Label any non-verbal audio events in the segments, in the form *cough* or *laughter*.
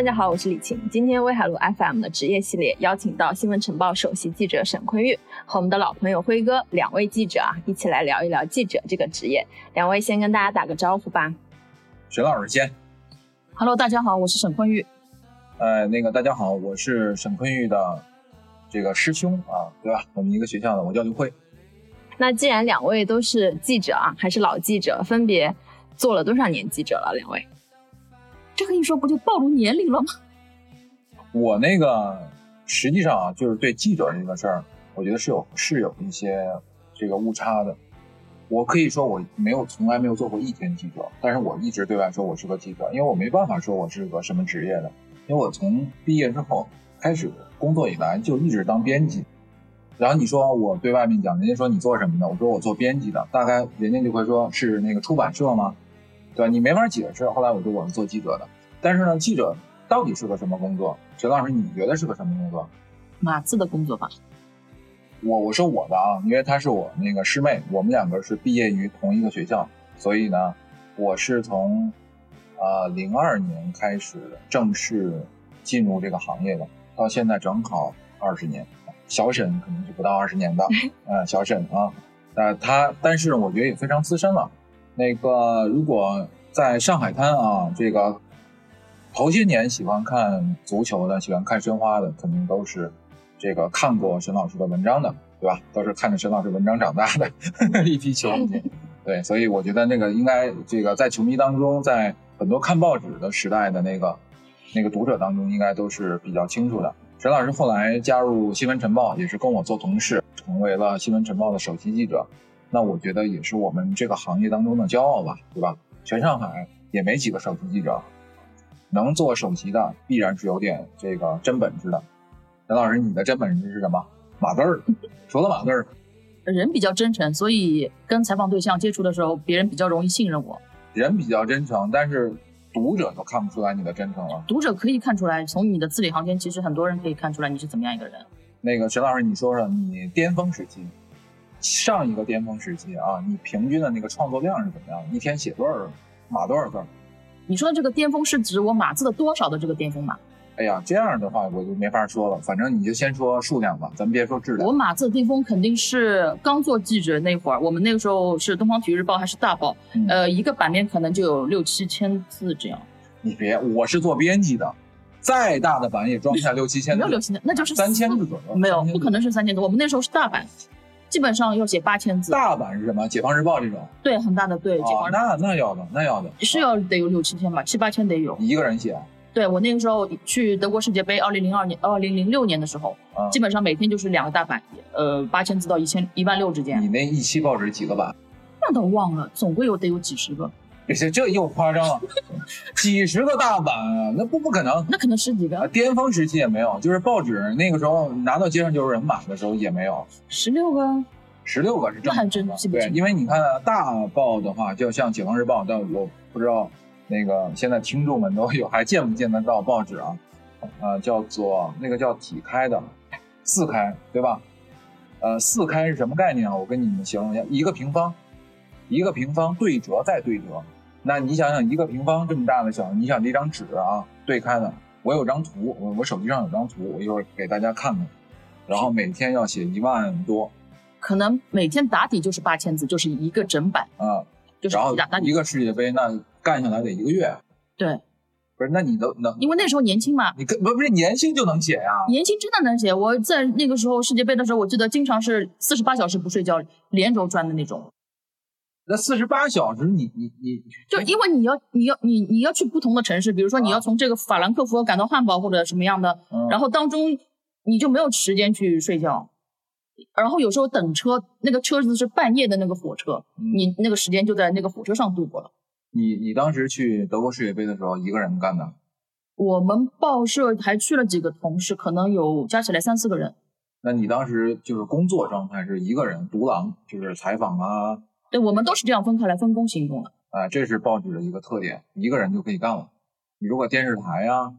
大家好，我是李晴。今天威海路 FM 的职业系列邀请到新闻晨报首席记者沈坤玉和我们的老朋友辉哥两位记者啊，一起来聊一聊记者这个职业。两位先跟大家打个招呼吧。沈老师先。Hello，大家好，我是沈坤玉。呃，那个大家好，我是沈坤玉的这个师兄啊，对吧？我们一个学校的，我叫刘辉。那既然两位都是记者啊，还是老记者，分别做了多少年记者了？两位？这个一说不就暴露年龄了吗？我那个实际上啊，就是对记者这个事儿，我觉得是有是有一些这个误差的。我可以说我没有从来没有做过一天记者，但是我一直对外说我是个记者，因为我没办法说我是个什么职业的，因为我从毕业之后开始工作以来就一直当编辑。然后你说我对外面讲，人家说你做什么的，我说我做编辑的，大概人家就会说是那个出版社吗？对吧？你没法解释。后来我就我是做记者的，但是呢，记者到底是个什么工作？陈老师，你觉得是个什么工作？码字的工作吧。我我说我的啊，因为她是我那个师妹，我们两个是毕业于同一个学校，所以呢，我是从呃零二年开始正式进入这个行业的，到现在正好二十年。小沈可能是不到二十年的，呃，*laughs* 小沈啊，呃，他但是我觉得也非常资深了。那个，如果在上海滩啊，这个头些年喜欢看足球的、喜欢看申花的，肯定都是这个看过沈老师的文章的，对吧？都是看着沈老师文章长大的 *laughs* 一批球迷。对，所以我觉得那个应该这个在球迷当中，在很多看报纸的时代的那个那个读者当中，应该都是比较清楚的。沈老师后来加入新闻晨报，也是跟我做同事，成为了新闻晨报的首席记者。那我觉得也是我们这个行业当中的骄傲吧，对吧？全上海也没几个首席记者，能做首席的必然是有点这个真本事的。陈老师，你的真本事是什么？码字儿，除了码字儿，人比较真诚，所以跟采访对象接触的时候，别人比较容易信任我。人比较真诚，但是读者都看不出来你的真诚了。读者可以看出来，从你的字里行间，其实很多人可以看出来你是怎么样一个人。那个陈老师，你说说你巅峰时期。上一个巅峰时期啊，你平均的那个创作量是怎么样？一天写多少码多少字？你说的这个巅峰是指我码字的多少的这个巅峰吗？哎呀，这样的话我就没法说了。反正你就先说数量吧，咱们别说质量。我码字的巅峰肯定是刚做记者那会儿，我们那个时候是东方体育日报还是大报，呃，一个版面可能就有六七千字这样。你别，我是做编辑的，再大的版也装不下六七千字。没有六七千，那就是三千字左右。没有，不可能是三千字。我们那时候是大版。基本上要写八千字，大版是什么？解放日报这种？对，很大的，对。哦，那那要的，那要的，是要得有六七千吧，七八千得有。一个人写？对，我那个时候去德国世界杯，二零零二年、二零零六年的时候，基本上每天就是两个大版，呃，八千字到一千一万六之间。你那一期报纸几个版？那倒忘了，总归有得有几十个。这这又夸张了，几十个大版，那不不可能，那可能十几个。巅峰时期也没有，就是报纸那个时候拿到街上就是人满的时候也没有，十六个。十六个是正常的，对，因为你看大报的话，就像《解放日报》，但我不知道那个现在听众们都有还见不见得到报纸啊？呃，叫做那个叫体开的四开，对吧？呃，四开是什么概念啊？我跟你们形容一下：一个平方，一个平方对折再对折。那你想想，一个平方这么大的小，你想这张纸啊，对开的，我有张图，我我手机上有张图，我一会儿给大家看看。然后每天要写一万多。可能每天打底就是八千字，就是一个整版啊，就是一个世界杯，那干下来得一个月。对，不是，那你能能？因为那时候年轻嘛，你跟不不是年轻就能写呀？年轻真的能写。我在那个时候世界杯的时候，我记得经常是四十八小时不睡觉，连轴转的那种。那四十八小时，你你你，就因为你要你要你你要去不同的城市，比如说你要从这个法兰克福赶到汉堡或者什么样的，然后当中你就没有时间去睡觉。然后有时候等车，那个车子是半夜的那个火车，你那个时间就在那个火车上度过了。你你当时去德国世界杯的时候，一个人干的？我们报社还去了几个同事，可能有加起来三四个人。那你当时就是工作状态是一个人独狼，就是采访啊？对，我们都是这样分开来分工行动的。啊，这是报纸的一个特点，一个人就可以干了。你如果电视台呀。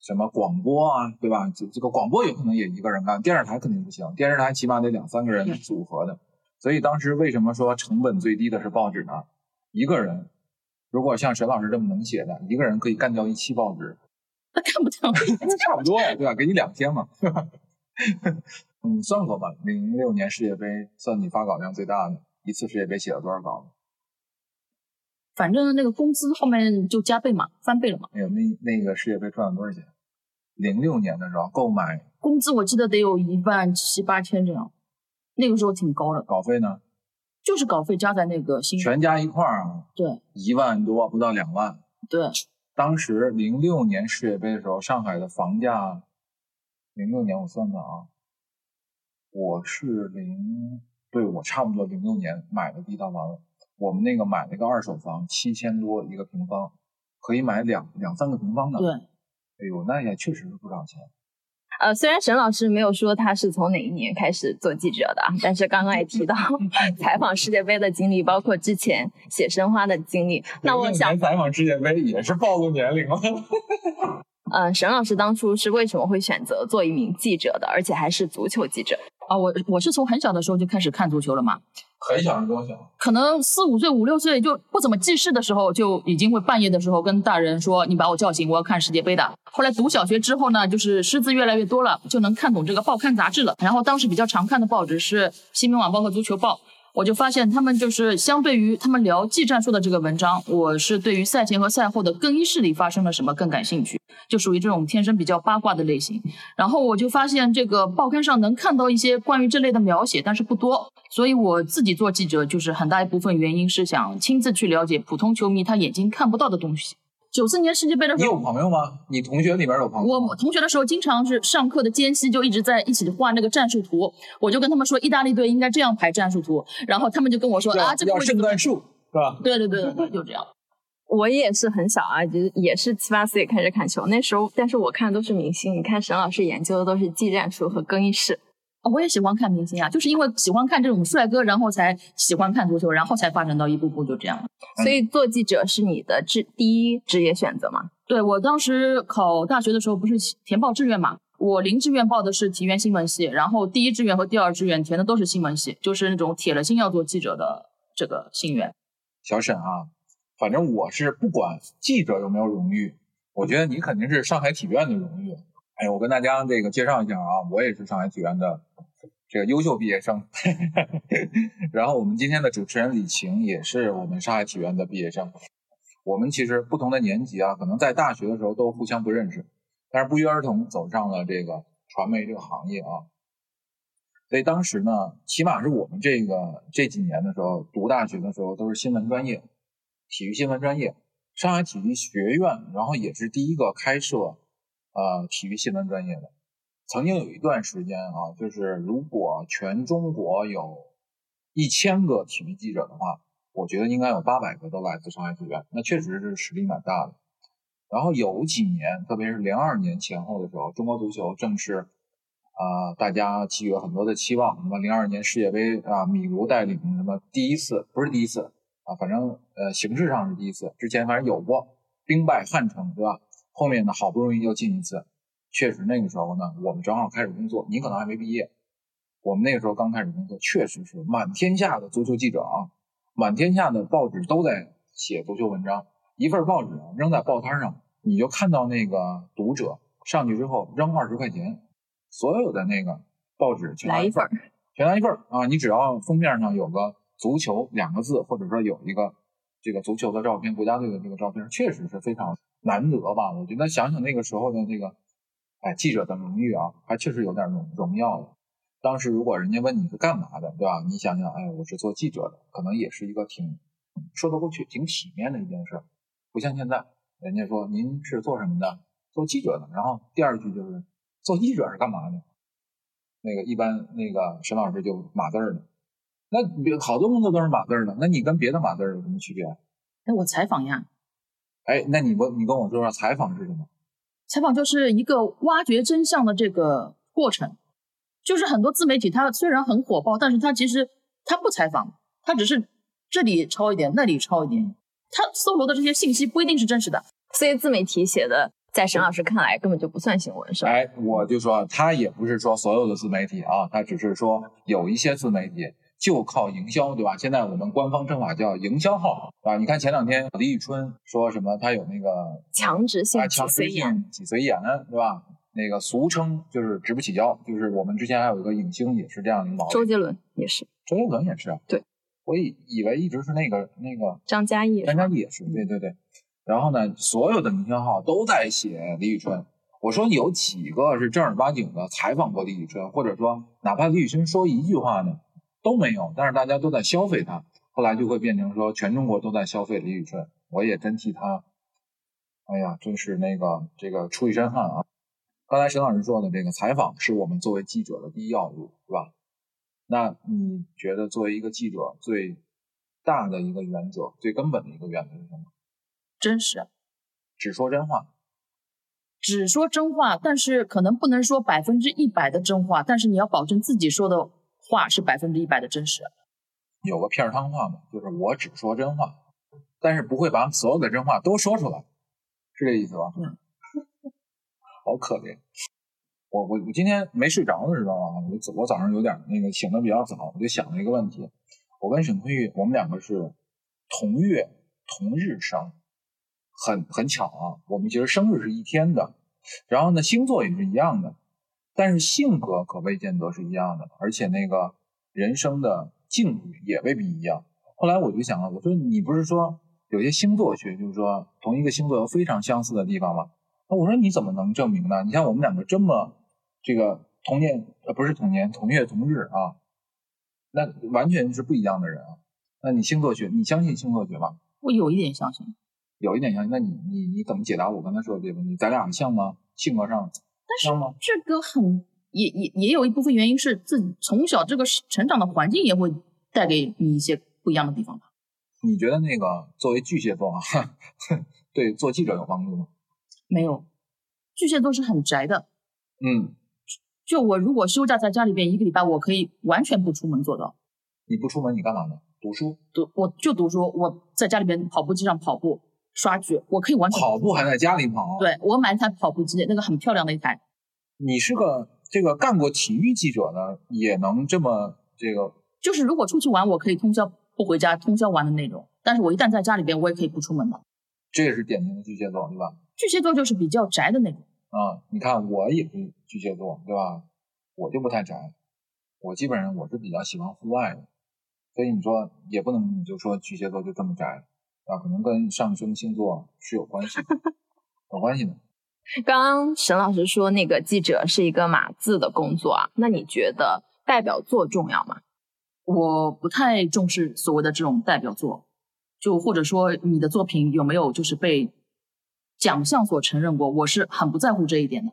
什么广播啊，对吧？这这个广播有可能也一个人干，电视台肯定不行，电视台起码得两三个人组合的。所以当时为什么说成本最低的是报纸呢？一个人如果像沈老师这么能写的，一个人可以干掉一期报纸。那干不掉，差不多呀，对吧？给你两天嘛。你 *laughs* 算过吧？零六年世界杯算你发稿量最大的一次世界杯写了多少稿子？反正那个工资后面就加倍嘛，翻倍了嘛。哎呦，那那个世界杯赚了多少钱？零六年的时候购买工资我记得得有一万七八千这样，那个时候挺高的。稿费呢？就是稿费加在那个薪全加一块儿啊？对，一万多不到两万。对，当时零六年世界杯的时候，上海的房价，零六年我算算啊，我是零，对我差不多零六年买的第一套房子。我们那个买了一个二手房，七千多一个平方，可以买两两三个平方的。对，哎呦，那也确实是不少钱。呃，虽然沈老师没有说他是从哪一年开始做记者的，但是刚刚也提到 *laughs* 采访世界杯的经历，包括之前写申花的经历。那我想采访世界杯也是暴露年龄了。嗯，*laughs* 沈老师当初是为什么会选择做一名记者的，而且还是足球记者？啊，我我是从很小的时候就开始看足球了嘛。很小是多小？可能四五岁、五六岁就不怎么记事的时候，就已经会半夜的时候跟大人说：“你把我叫醒，我要看世界杯的。”后来读小学之后呢，就是识字越来越多了，就能看懂这个报刊杂志了。然后当时比较常看的报纸是《新民晚报》和《足球报》。我就发现他们就是相对于他们聊技战术的这个文章，我是对于赛前和赛后的更衣室里发生了什么更感兴趣，就属于这种天生比较八卦的类型。然后我就发现这个报刊上能看到一些关于这类的描写，但是不多，所以我自己做记者就是很大一部分原因是想亲自去了解普通球迷他眼睛看不到的东西。九四年世界杯的时候，你有朋友吗？你同学里边有朋友？我同学的时候，经常是上课的间隙就一直在一起画那个战术图。我就跟他们说，意大利队应该这样排战术图，然后他们就跟我说啊，这个圣诞树是吧？对对对对，就这样。*laughs* 我也是很小啊，就也是七八岁开始看球，那时候，但是我看的都是明星。你看沈老师研究的都是技战术和更衣室。我也喜欢看明星啊，就是因为喜欢看这种帅哥，然后才喜欢看足球，然后才发展到一步步就这样。所以做记者是你的志第一职业选择吗？对我当时考大学的时候不是填报志愿嘛，我零志愿报的是体院新闻系，然后第一志愿和第二志愿填的都是新闻系，就是那种铁了心要做记者的这个心愿。小沈啊，反正我是不管记者有没有荣誉，我觉得你肯定是上海体院的荣誉。哎，我跟大家这个介绍一下啊，我也是上海体院的这个优秀毕业生。*laughs* 然后我们今天的主持人李晴也是我们上海体院的毕业生。我们其实不同的年级啊，可能在大学的时候都互相不认识，但是不约而同走上了这个传媒这个行业啊。所以当时呢，起码是我们这个这几年的时候读大学的时候都是新闻专业，体育新闻专业。上海体育学院，然后也是第一个开设。呃，体育新闻专业的，曾经有一段时间啊，就是如果全中国有一千个体育记者的话，我觉得应该有八百个都来自上海体院，那确实是实力蛮大的。然后有几年，特别是零二年前后的时候，中国足球正是啊，大家寄予了很多的期望。那么零二年世界杯啊，米卢带领什么第一次，不是第一次啊，反正呃形式上是第一次，之前反正有过兵败汉城，对吧？后面呢，好不容易又进一次，确实那个时候呢，我们正好开始工作，你可能还没毕业，我们那个时候刚开始工作，确实是满天下的足球记者啊，满天下的报纸都在写足球文章，一份报纸扔在报摊上，你就看到那个读者上去之后扔二十块钱，所有的那个报纸全拿一份，全拿一份啊，你只要封面上有个足球两个字，或者说有一个这个足球的照片，国家队的这个照片，确实是非常。难得吧？我觉得想想那个时候的那个，哎，记者的荣誉啊，还确实有点荣荣耀的。当时如果人家问你是干嘛的，对吧？你想想，哎，我是做记者的，可能也是一个挺说得过去、挺体面的一件事。不像现在，人家说您是做什么的？做记者的。然后第二句就是做记者是干嘛的？那个一般那个沈老师就码字儿的。那好多工作都是码字儿的，那你跟别的码字儿有什么区别？哎，我采访呀。哎，那你问你跟我说说采访是什么？采访就是一个挖掘真相的这个过程，就是很多自媒体它虽然很火爆，但是它其实它不采访，它只是这里抄一点，那里抄一点，它搜罗的这些信息不一定是真实的。所以自媒体写的，在沈老师看来根本就不算新闻，是吧？哎，我就说他也不是说所有的自媒体啊，他只是说有一些自媒体就靠营销，对吧？现在我们官方称法叫营销号，对吧？你看前两天李宇春说什么，他有那个强直性脊髓炎，脊髓炎，对吧？那个俗称就是直不起腰，就是我们之前还有一个影星也是这样的毛病。周杰伦也是，周杰伦也是啊。对，我以以为一直是那个那个张嘉译，张嘉译也是，对对对。然后呢，所有的营销号都在写李宇春。我说有几个是正儿八经的采访过李宇春，或者说哪怕李宇春说一句话呢都没有，但是大家都在消费它。后来就会变成说全中国都在消费李宇春，我也真替他，哎呀，真是那个这个出一身汗啊。刚才沈老师说的这个采访是我们作为记者的第一要务，是吧？那你觉得作为一个记者最大的一个原则、最根本的一个原则是什么？真实，只说真话。只说真话，但是可能不能说百分之一百的真话，但是你要保证自己说的话是百分之一百的真实。有个片儿汤话嘛，就是我只说真话，但是不会把所有的真话都说出来，是这意思吧？嗯。*laughs* 好可怜，我我我今天没睡着的时候啊，我早我早上有点那个醒的比较早，我就想了一个问题，我跟沈坤玉我们两个是同月同日生。很很巧啊，我们其实生日是一天的，然后呢星座也是一样的，但是性格可未见得是一样的，而且那个人生的境遇也未必一样。后来我就想了，我说你不是说有些星座学就是说同一个星座有非常相似的地方吗？那我说你怎么能证明呢？你像我们两个这么这个同年呃不是同年同月同日啊，那完全是不一样的人啊。那你星座学你相信星座学吗？我有一点相信。有一点相信，那你你你怎么解答我刚才说的这个问题？咱俩像吗？性格上这个很也也也有一部分原因是自己从小这个成长的环境也会带给你一些不一样的地方吧。你觉得那个作为巨蟹座啊，*laughs* 对做记者有帮助吗？没有，巨蟹座是很宅的。嗯，就我如果休假在家里边一个礼拜，我可以完全不出门做到。你不出门你干嘛呢？读书？读我就读书，我在家里边跑步机上跑步。刷剧，我可以完全跑步还在家里跑。对我买一台跑步机，那个很漂亮的一台。你是个这个干过体育记者的，也能这么这个？就是如果出去玩，我可以通宵不回家，通宵玩的那种。但是我一旦在家里边，我也可以不出门的。这也是典型的巨蟹座，对吧？巨蟹座就是比较宅的那种。啊，你看我也是巨蟹座，对吧？我就不太宅，我基本上我是比较喜欢户外的，所以你说也不能你就说巨蟹座就这么宅。啊，可能跟上升星座是有关系，有关系的。*laughs* 刚刚沈老师说那个记者是一个码字的工作啊，那你觉得代表作重要吗？我不太重视所谓的这种代表作，就或者说你的作品有没有就是被奖项所承认过，我是很不在乎这一点的。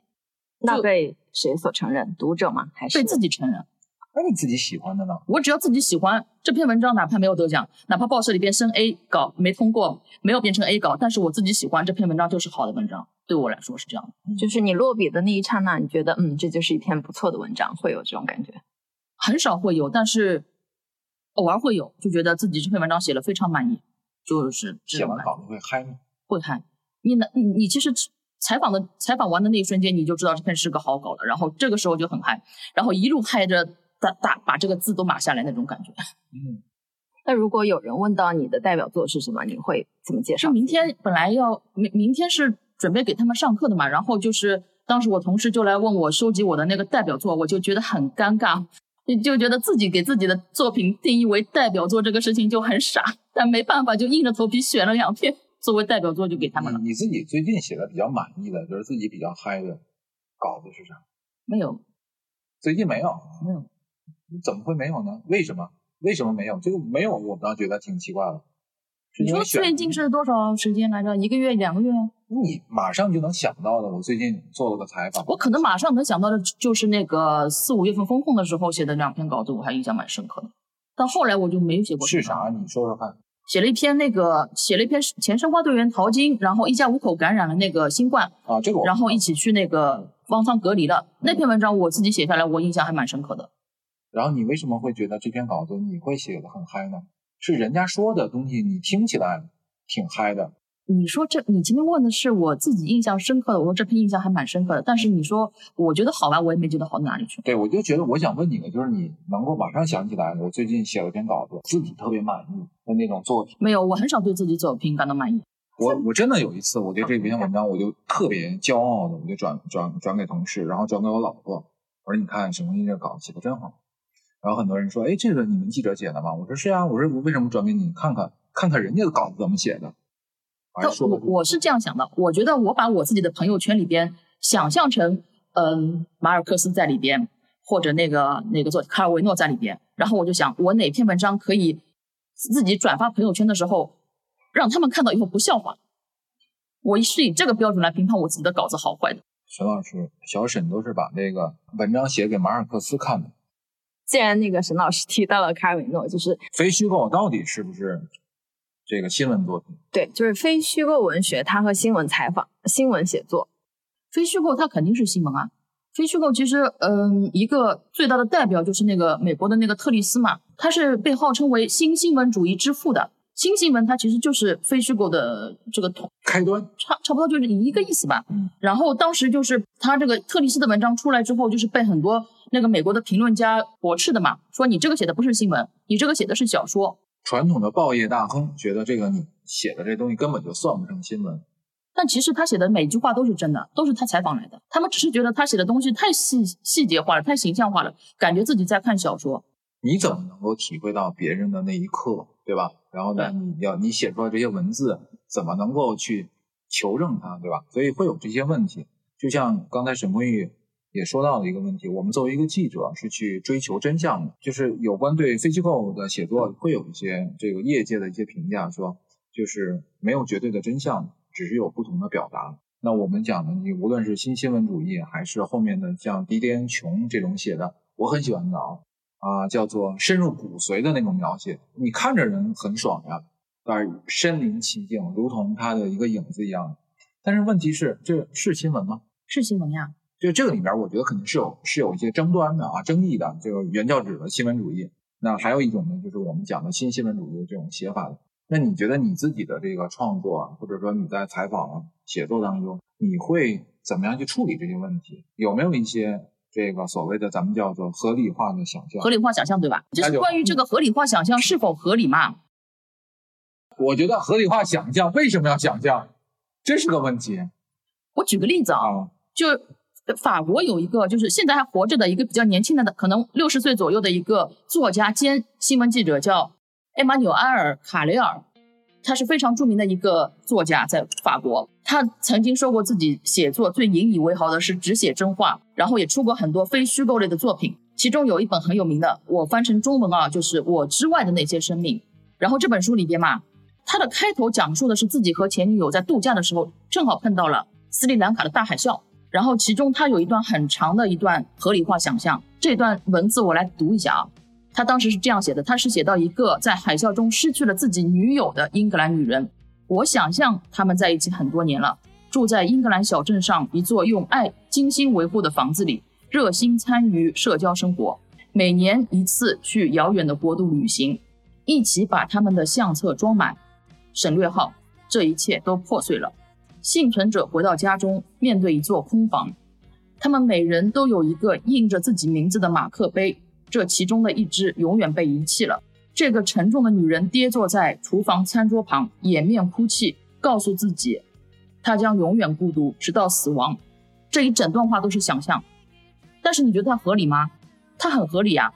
那被谁所承认？读者吗？还是被自己承认？那你自己喜欢的呢？我只要自己喜欢这篇文章，哪怕没有得奖，哪怕报社里边申 A 稿没通过，没有变成 A 稿，但是我自己喜欢这篇文章就是好的文章，对我来说是这样的。就是你落笔的那一刹那，你觉得嗯，这就是一篇不错的文章，会有这种感觉？很少会有，但是偶尔会有，就觉得自己这篇文章写了非常满意，就是写完稿子会嗨吗？会嗨。你呢？你你其实采访的采访完的那一瞬间，你就知道这篇是个好稿了，然后这个时候就很嗨，然后一路嗨着。大大把这个字都码下来那种感觉。嗯，那如果有人问到你的代表作是什么，你会怎么介绍？就明天本来要明明天是准备给他们上课的嘛，然后就是当时我同事就来问我收集我的那个代表作，我就觉得很尴尬，就觉得自己给自己的作品定义为代表作这个事情就很傻，但没办法就硬着头皮选了两篇作为代表作就给他们了。你自己最近写的比较满意的，就是自己比较嗨的稿子是啥？没有，最近没有，没有。你怎么会没有呢？为什么？为什么没有？这个没有，我倒觉得挺奇怪的。你说最近是多少时间来着？一个月、两个月？你马上就能想到的。我最近做了个采访，我可能马上能想到的就是那个四五月份风控的时候写的两篇稿子，我还印象蛮深刻的。但后来我就没有写过。是啥？你说说看。写了一篇那个，写了一篇前申花队员淘金，然后一家五口感染了那个新冠啊，这个，然后一起去那个方舱隔离了。那篇文章我自己写下来，我印象还蛮深刻的。然后你为什么会觉得这篇稿子你会写的很嗨呢？是人家说的东西你听起来挺嗨的，你说这，你今天问的是我自己印象深刻的，我说这篇印象还蛮深刻的。但是你说我觉得好吧，我也没觉得好到哪里去。对，我就觉得我想问你的就是你能够马上想起来，我最近写了篇稿子，自己特别满意的那种作品。没有，我很少对自己作品感到满意。我我真的有一次，我对这篇文章我就特别骄傲的，我就转转转给同事，然后转给我老婆，我说你看沈梦一这稿写的真好。然后很多人说，哎，这个你们记者写的吗？我说是啊，我说我为什么转给你看看，看看人家的稿子怎么写的。我我是这样想的，我觉得我把我自己的朋友圈里边想象成，嗯，马尔克斯在里边，或者那个那个做卡尔维诺在里边，然后我就想，我哪篇文章可以自己转发朋友圈的时候，让他们看到以后不笑话。我是以这个标准来评判我自己的稿子好坏的。沈老师，小沈都是把那个文章写给马尔克斯看的。既然那个沈老师提到了卡尔维诺，就是非虚构到底是不是？这个新闻作品，对，就是非虚构文学，它和新闻采访、新闻写作，非虚构它肯定是新闻啊。非虚构其实，嗯，一个最大的代表就是那个美国的那个特里斯嘛，他是被号称为新新闻主义之父的。新新闻它其实就是非虚构的这个统开端，差差不多就是一个意思吧。嗯。然后当时就是他这个特里斯的文章出来之后，就是被很多那个美国的评论家驳斥的嘛，说你这个写的不是新闻，你这个写的是小说。传统的报业大亨觉得这个你写的这东西根本就算不上新闻，但其实他写的每句话都是真的，都是他采访来的。他们只是觉得他写的东西太细细节化了，太形象化了，感觉自己在看小说。你怎么能够体会到别人的那一刻，对吧？然后呢，你要你写出来这些文字，怎么能够去求证它，对吧？所以会有这些问题。就像刚才沈坤玉。也说到了一个问题，我们作为一个记者是去追求真相的，就是有关对非机构的写作会有一些这个业界的一些评价，说就是没有绝对的真相，只是有不同的表达。那我们讲的，你无论是新新闻主义，还是后面的像迪迪恩琼这种写的，我很喜欢的啊啊，叫做深入骨髓的那种描写，你看着人很爽呀，但是身临其境，如同他的一个影子一样。但是问题是，这是新闻吗？是新闻呀。就这个里边，我觉得肯定是有是有一些争端的啊，争议的。就是原教旨的新闻主义，那还有一种呢，就是我们讲的新新闻主义的这种写法的。那你觉得你自己的这个创作，或者说你在采访、写作当中，你会怎么样去处理这些问题？有没有一些这个所谓的咱们叫做合理化的想象？合理化想象，对吧？就是关于这个合理化想象是否合理嘛？*laughs* 我觉得合理化想象为什么要想象，这是个问题。我举个例子啊，就。法国有一个就是现在还活着的一个比较年轻的，可能六十岁左右的一个作家兼新闻记者，叫艾玛纽埃尔·卡雷尔，他是非常著名的一个作家，在法国。他曾经说过自己写作最引以为豪的是只写真话，然后也出过很多非虚构类的作品，其中有一本很有名的，我翻成中文啊，就是《我之外的那些生命》。然后这本书里边嘛，他的开头讲述的是自己和前女友在度假的时候，正好碰到了斯里兰卡的大海啸。然后其中他有一段很长的一段合理化想象，这段文字我来读一下啊。他当时是这样写的，他是写到一个在海啸中失去了自己女友的英格兰女人。我想象他们在一起很多年了，住在英格兰小镇上一座用爱精心维护的房子里，热心参与社交生活，每年一次去遥远的国度旅行，一起把他们的相册装满。省略号，这一切都破碎了。幸存者回到家中，面对一座空房。他们每人都有一个印着自己名字的马克杯，这其中的一只永远被遗弃了。这个沉重的女人跌坐在厨房餐桌旁，掩面哭泣，告诉自己，她将永远孤独，直到死亡。这一整段话都是想象，但是你觉得它合理吗？它很合理啊。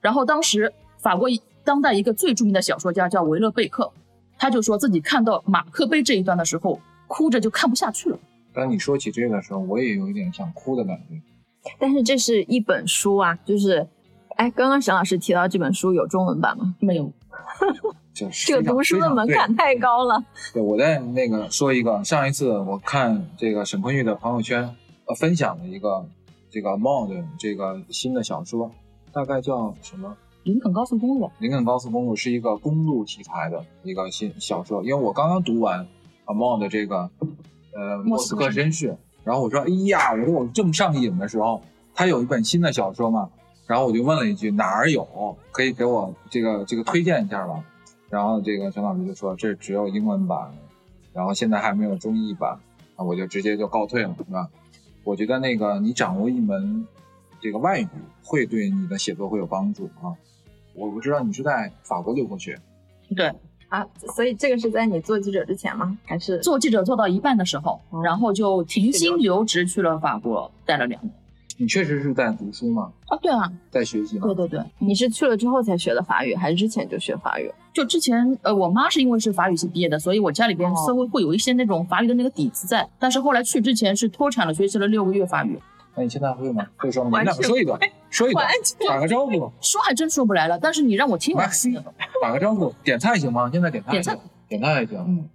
然后当时法国当代一个最著名的小说家叫维勒贝克，他就说自己看到马克杯这一段的时候。哭着就看不下去了。当你说起这个的时候，我也有一点想哭的感觉。但是这是一本书啊，就是，哎，刚刚沈老师提到这本书有中文版吗？没有。*laughs* 这个读书的门槛太高了。对，我在那个说一个，上一次我看这个沈坤玉的朋友圈，呃，分享了一个这个 mod 这个新的小说，大概叫什么？林肯高速公路。林肯高速公路是一个公路题材的一个新小说，因为我刚刚读完。阿茂的这个，呃，莫斯科绅士。然后我说，哎呀，我说我正上瘾的时候，他有一本新的小说嘛。然后我就问了一句，哪儿有？可以给我这个这个推荐一下吧。然后这个陈老师就说，这只有英文版。然后现在还没有中译版，那我就直接就告退了，是吧？我觉得那个你掌握一门这个外语会对你的写作会有帮助啊。我不知道你是在法国留过学，对啊，所以这个是在你做记者之前吗？还是做记者做到一半的时候，然后就停薪留职去了法国，待了两年。你确实是在读书吗？啊，对啊，在学习吗？对对对，你是去了之后才学的法语，还是之前就学法语？就之前，呃，我妈是因为是法语系毕业的，所以我家里边稍微会有一些那种法语的那个底子在。但是后来去之前是脱产了，学习了六个月法语。那你现在会吗？会说吗？你们两个说一段，说一段，打个招呼。说还真说不来了，但是你让我听，来，打个招呼，点菜行吗？现在点菜，点菜，点菜也行。嗯，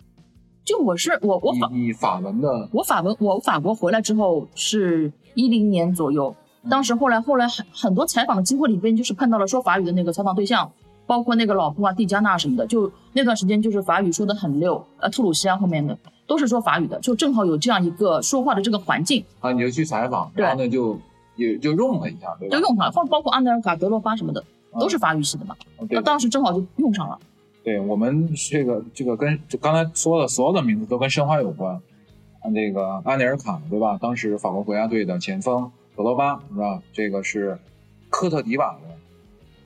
就我是我我法你法文的，我法文我法国回来之后是一零年左右。当时后来后来很很多采访的机会里边，就是碰到了说法语的那个采访对象，包括那个老布啊、蒂加纳什么的，就那段时间就是法语说的很溜，呃，特鲁西啊后面的都是说法语的，就正好有这样一个说话的这个环境啊，你就去采访，然后呢就也就用了一下，对吧？就用上了，或包括安德尔卡、德罗巴什么的，都是法语系的嘛，那当时正好就用上了。对我们这个这个跟就刚才说的所有的名字都跟申花有关，那个安德尔卡对吧？当时法国国家队的前锋。德罗巴是吧？这个是科特迪瓦的，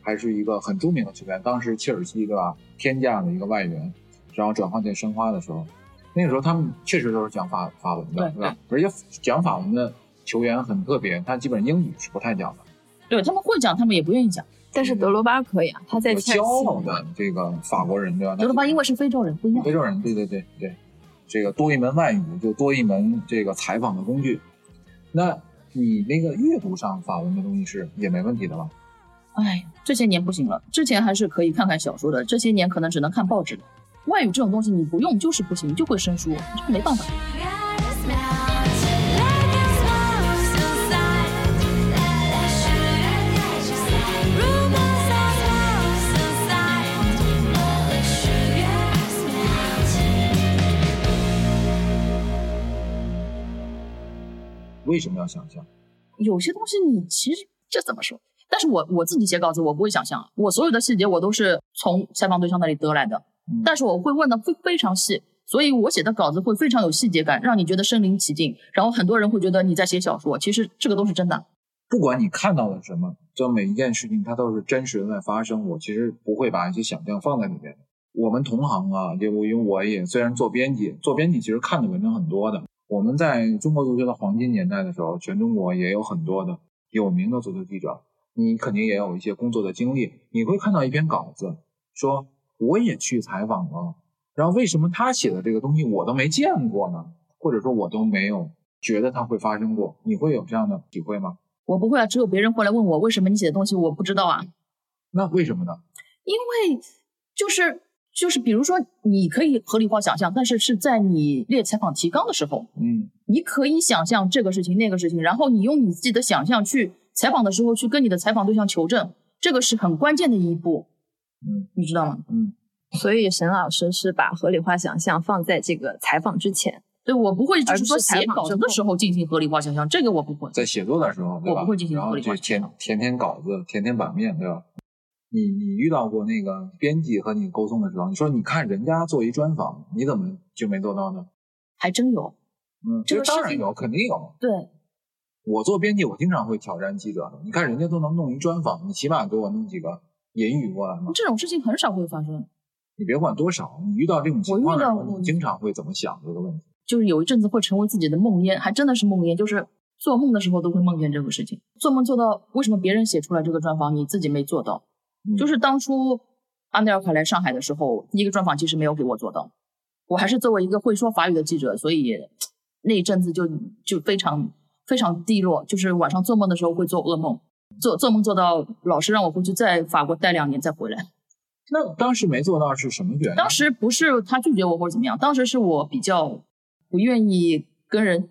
还是一个很著名的球员。当时切尔西对吧？天价的一个外援，然后转换进申花的时候，那个时候他们确实都是讲法法文的，对吧？而且讲法文的球员很特别，他基本英语是不太讲的。对他们会讲，他们也不愿意讲。但是德罗巴可以啊，他在骄傲的这个法国人对吧？德罗巴因为是非洲人，不一样。非洲人，对对对对，这个多一门外语就多一门这个采访的工具。那。你那个阅读上法文的东西是也没问题的吧？哎，这些年不行了，之前还是可以看看小说的，这些年可能只能看报纸了。外语这种东西你不用就是不行，就会生疏，这没办法。为什么要想象？有些东西你其实这怎么说？但是我我自己写稿子，我不会想象，我所有的细节我都是从采访对象那里得来的。但是我会问的非非常细，所以我写的稿子会非常有细节感，让你觉得身临其境。然后很多人会觉得你在写小说，其实这个都是真的。不管你看到了什么，就每一件事情它都是真实的在发生。我其实不会把一些想象放在里面。我们同行啊，就因为我也虽然做编辑，做编辑其实看的文章很多的。我们在中国足球的黄金年代的时候，全中国也有很多的有名的足球记者，你肯定也有一些工作的经历。你会看到一篇稿子，说我也去采访了，然后为什么他写的这个东西我都没见过呢？或者说我都没有觉得它会发生过？你会有这样的体会吗？我不会啊，只有别人过来问我为什么你写的东西我不知道啊。那为什么呢？因为就是。就是比如说，你可以合理化想象，但是是在你列采访提纲的时候，嗯，你可以想象这个事情那个事情，然后你用你自己的想象去采访的时候去跟你的采访对象求证，这个是很关键的一步，嗯，你知道吗？嗯，所以沈老师是把合理化想象放在这个采访之前，对我不会就是说写稿子的时候进行合理化想象，这个我不会，在写作的时候，我不会进行合理化，填填填稿子，填填版面，对吧？你你遇到过那个编辑和你沟通的时候，你说你看人家做一专访，你怎么就没做到呢？还真有，嗯，这个当然有，肯定有。对，我做编辑，我经常会挑战记者。你看人家都能弄一专访，你起码给我弄几个引语过来嘛。这种事情很少会发生。你别管多少，你遇到这种情况的时候，你经常会怎么想这个问题？就是有一阵子会成为自己的梦魇，还真的是梦魇，就是做梦的时候都会梦见这个事情。做梦做到为什么别人写出来这个专访，你自己没做到？就是当初安德尔卡来上海的时候，第一个专访其实没有给我做到，我还是作为一个会说法语的记者，所以那一阵子就就非常非常低落，就是晚上做梦的时候会做噩梦，做做梦做到老师让我回去在法国待两年再回来。那当时没做到是什么原因？当时不是他拒绝我或者怎么样，当时是我比较不愿意跟人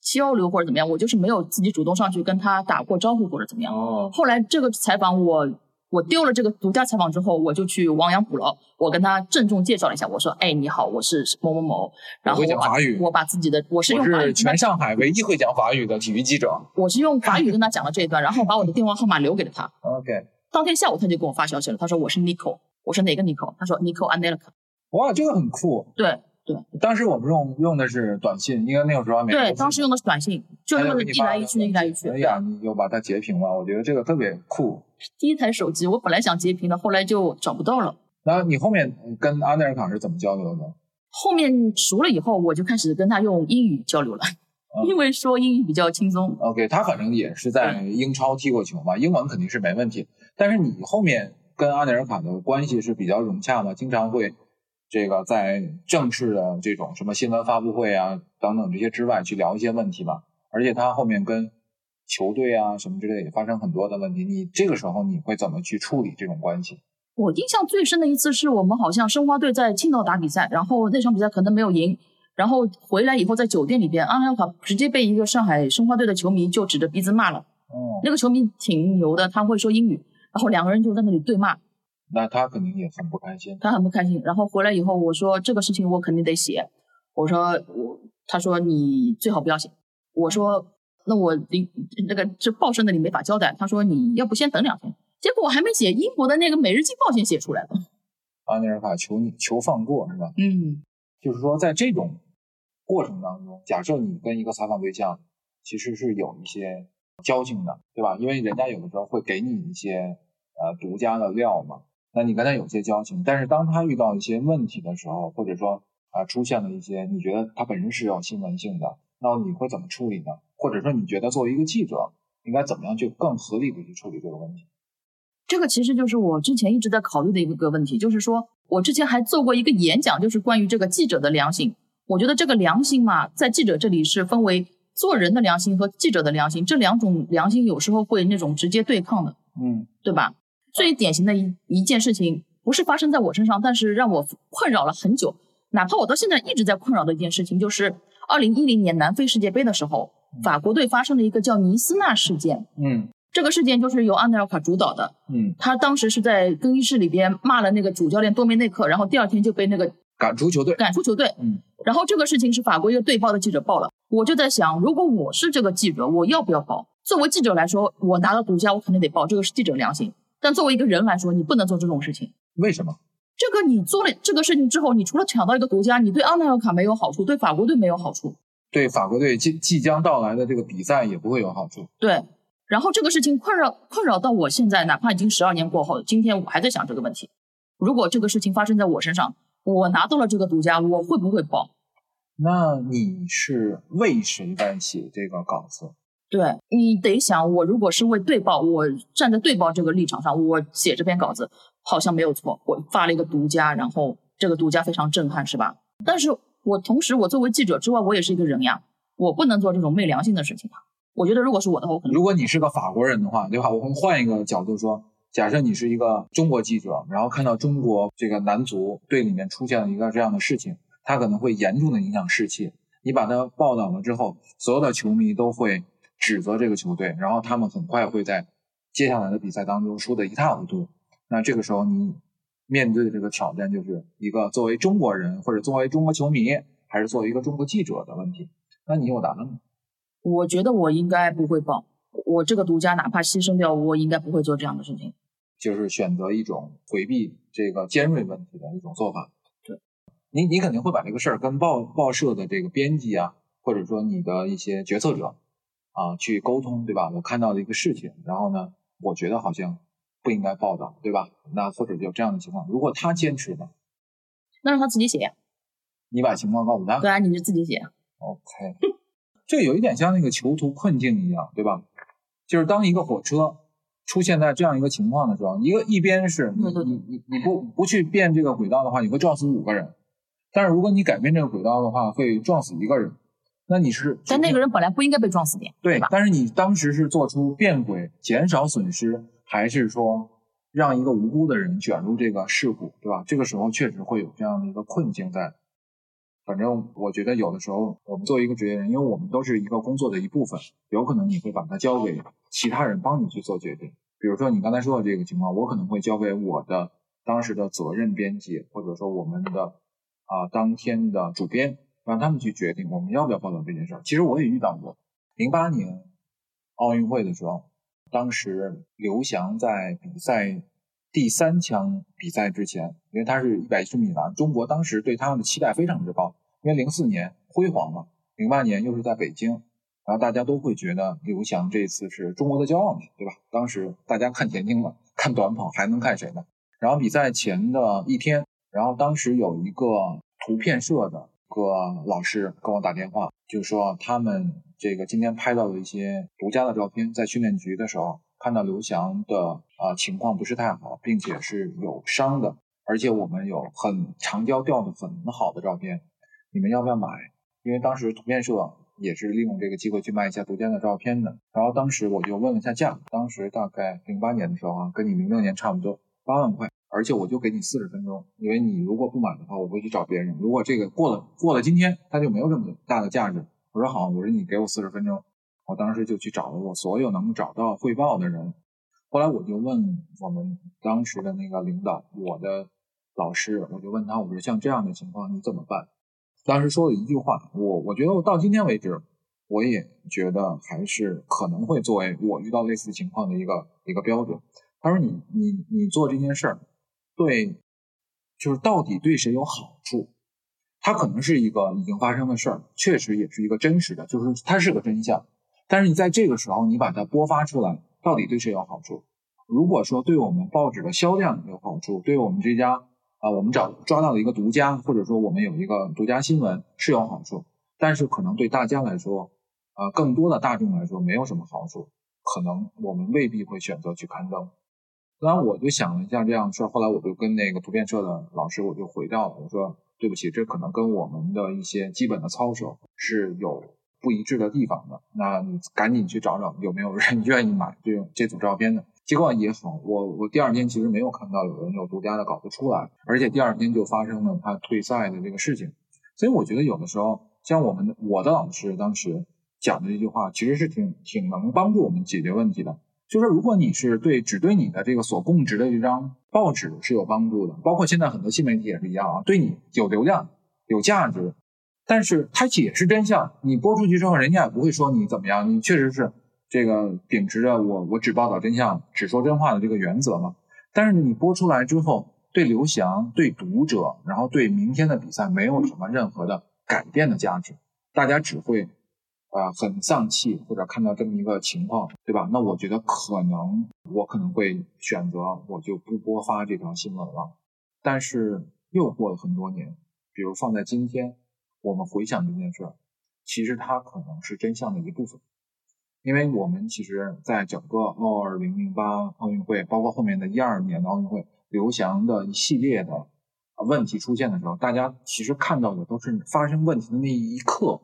交流或者怎么样，我就是没有自己主动上去跟他打过招呼或者怎么样。哦，后来这个采访我。我丢了这个独家采访之后，我就去亡羊补牢。我跟他郑重介绍了一下，我说：“哎，你好，我是某某某。”然后我讲法语，我把自己的我是用法语，全上海唯一会讲法语的体育记者。我是用法语跟他讲了这一段，然后把我的电话号码留给了他。*laughs* OK。当天下午他就给我发消息了，他说：“我是 Nico。”我说：“哪个 Nico？” 他说：“Nico Anelka。”哇，这个很酷。对，对，当时我们用用的是短信，应该那个时候还没。对，当时用的是短信，就是一来一去，一来一去。哎呀，你又把它截屏了，我觉得这个特别酷。第一台手机，我本来想截屏的，后来就找不到了。那你后面跟阿内尔卡是怎么交流的？后面熟了以后，我就开始跟他用英语交流了，因为说英语比较轻松。OK，他反正也是在英超踢过球嘛，英文肯定是没问题。但是你后面跟阿内尔卡的关系是比较融洽嘛？经常会。这个在正式的这种什么新闻发布会啊等等这些之外去聊一些问题吧，而且他后面跟球队啊什么之类也发生很多的问题，你这个时候你会怎么去处理这种关系？我印象最深的一次是我们好像申花队在青岛打比赛，然后那场比赛可能没有赢，然后回来以后在酒店里边，阿尔卡直接被一个上海申花队的球迷就指着鼻子骂了。哦，那个球迷挺牛的，他会说英语，然后两个人就在那里对骂。那他肯定也很不开心，他很不开心。然后回来以后，我说这个事情我肯定得写。我说我，他说你最好不要写。我说那我领那个这报社那里没法交代。他说你要不先等两天。结果我还没写，英国的那个《每日镜报》先写出来了。阿尼尔卡求你求放过是吧？嗯，就是说在这种过程当中，假设你跟一个采访对象其实是有一些交情的，对吧？因为人家有的时候会给你一些呃独家的料嘛。那你跟他有些交情，但是当他遇到一些问题的时候，或者说啊出现了一些你觉得他本身是有新闻性的，那你会怎么处理呢？或者说你觉得作为一个记者应该怎么样去更合理的去处理这个问题？这个其实就是我之前一直在考虑的一个问题，就是说我之前还做过一个演讲，就是关于这个记者的良心。我觉得这个良心嘛，在记者这里是分为做人的良心和记者的良心，这两种良心有时候会那种直接对抗的，嗯，对吧？最典型的一一件事情，不是发生在我身上，但是让我困扰了很久。哪怕我到现在一直在困扰的一件事情，就是二零一零年南非世界杯的时候，法国队发生了一个叫尼斯纳事件。嗯，这个事件就是由安德尔卡主导的。嗯，他当时是在更衣室里边骂了那个主教练多梅内克，然后第二天就被那个赶出球队。赶出球队。嗯，然后这个事情是法国一个队报的记者报了，我就在想，如果我是这个记者，我要不要报？作为记者来说，我拿了独家，我肯定得报，这个是记者良心。但作为一个人来说，你不能做这种事情。为什么？这个你做了这个事情之后，你除了抢到一个独家，你对阿内尔卡没有好处，对法国队没有好处，对法国队即即将到来的这个比赛也不会有好处。对。然后这个事情困扰困扰到我现在，哪怕已经十二年过后，今天我还在想这个问题。如果这个事情发生在我身上，我拿到了这个独家，我会不会爆？那你是为谁在写这个稿子？对你得想，我如果是为对报，我站在对报这个立场上，我写这篇稿子好像没有错。我发了一个独家，然后这个独家非常震撼，是吧？但是我同时，我作为记者之外，我也是一个人呀，我不能做这种昧良心的事情啊。我觉得，如果是我的话，我可能如果你是个法国人的话，对吧？我们换一个角度说，假设你是一个中国记者，然后看到中国这个男足队里面出现了一个这样的事情，他可能会严重的影响士气。你把它报道了之后，所有的球迷都会。指责这个球队，然后他们很快会在接下来的比赛当中输得一塌糊涂。那这个时候你面对的这个挑战就是一个作为中国人或者作为中国球迷，还是作为一个中国记者的问题。那你有答案吗？我觉得我应该不会报，我这个独家哪怕牺牲掉，我应该不会做这样的事情。就是选择一种回避这个尖锐问题的一种做法。对，你你肯定会把这个事儿跟报报社的这个编辑啊，或者说你的一些决策者。啊，去沟通，对吧？我看到的一个事情，然后呢，我觉得好像不应该报道，对吧？那或者有这样的情况，如果他坚持呢，那让他自己写。你把情况告诉他。对啊，你就自己写。OK，*laughs* 这有一点像那个囚徒困境一样，对吧？就是当一个火车出现在这样一个情况的时候，一个一边是你你你你不不去变这个轨道的话，你会撞死五个人；但是如果你改变这个轨道的话，会撞死一个人。那你是，但那个人本来不应该被撞死的，对吧？但是你当时是做出变轨，减少损失，还是说让一个无辜的人卷入这个事故，对吧？这个时候确实会有这样的一个困境在。反正我觉得有的时候，我们作为一个职业人，因为我们都是一个工作的一部分，有可能你会把它交给其他人帮你去做决定。比如说你刚才说的这个情况，我可能会交给我的当时的责任编辑，或者说我们的啊当天的主编。让他们去决定我们要不要报道这件事儿。其实我也遇到过，零八年奥运会的时候，当时刘翔在比赛第三枪比赛之前，因为他是一百一十米栏，中国当时对他的期待非常之高，因为零四年辉煌嘛，零八年又是在北京，然后大家都会觉得刘翔这次是中国的骄傲嘛，对吧？当时大家看田径了，看短跑还能看谁呢？然后比赛前的一天，然后当时有一个图片社的个老师跟我打电话，就说他们这个今天拍到的一些独家的照片，在训练局的时候。看到刘翔的啊情况不是太好，并且是有伤的，而且我们有很长焦调的很好的照片，你们要不要买？因为当时图片社也是利用这个机会去卖一下独家的照片的。然后当时我就问了一下价，当时大概零八年的时候啊，跟你零六年差不多，八万块，而且我就给你四十分钟，因为你如果不买的话，我会去找别人。如果这个过了过了今天，它就没有这么大的价值。我说好，我说你给我四十分钟。我当时就去找了我所有能找到汇报的人，后来我就问我们当时的那个领导，我的老师，我就问他，我说像这样的情况你怎么办？当时说了一句话，我我觉得我到今天为止，我也觉得还是可能会作为我遇到类似情况的一个一个标准。他说你你你做这件事儿，对，就是到底对谁有好处？它可能是一个已经发生的事儿，确实也是一个真实的，就是它是个真相。但是你在这个时候，你把它播发出来，到底对谁有好处？如果说对我们报纸的销量有好处，对我们这家啊，我们找抓到了一个独家，或者说我们有一个独家新闻是有好处，但是可能对大家来说，啊，更多的大众来说没有什么好处，可能我们未必会选择去刊登。当然，我就想了一下这样的事儿，后来我就跟那个图片社的老师我就回掉了，我说对不起，这可能跟我们的一些基本的操守是有。不一致的地方的，那你赶紧去找找有没有人 *laughs* 愿意买这种这组照片的。结果也好，我我第二天其实没有看到有人有独家的稿子出来，而且第二天就发生了他退赛的这个事情。所以我觉得有的时候，像我们的我的老师当时讲的这句话，其实是挺挺能帮助我们解决问题的。就是如果你是对只对你的这个所供职的这张报纸是有帮助的，包括现在很多新媒体也是一样啊，对你有流量、有价值。但是它也是真相，你播出去之后，人家也不会说你怎么样，你确实是这个秉持着我我只报道真相、只说真话的这个原则嘛。但是你播出来之后，对刘翔、对读者，然后对明天的比赛，没有什么任何的改变的价值，大家只会啊很丧气，或者看到这么一个情况，对吧？那我觉得可能我可能会选择我就不播发这条新闻了。但是又过了很多年，比如放在今天。我们回想这件事儿，其实它可能是真相的一部分，因为我们其实在整个二零零八奥运会，包括后面的一二年的奥运会，刘翔的一系列的问题出现的时候，大家其实看到的都是发生问题的那一刻。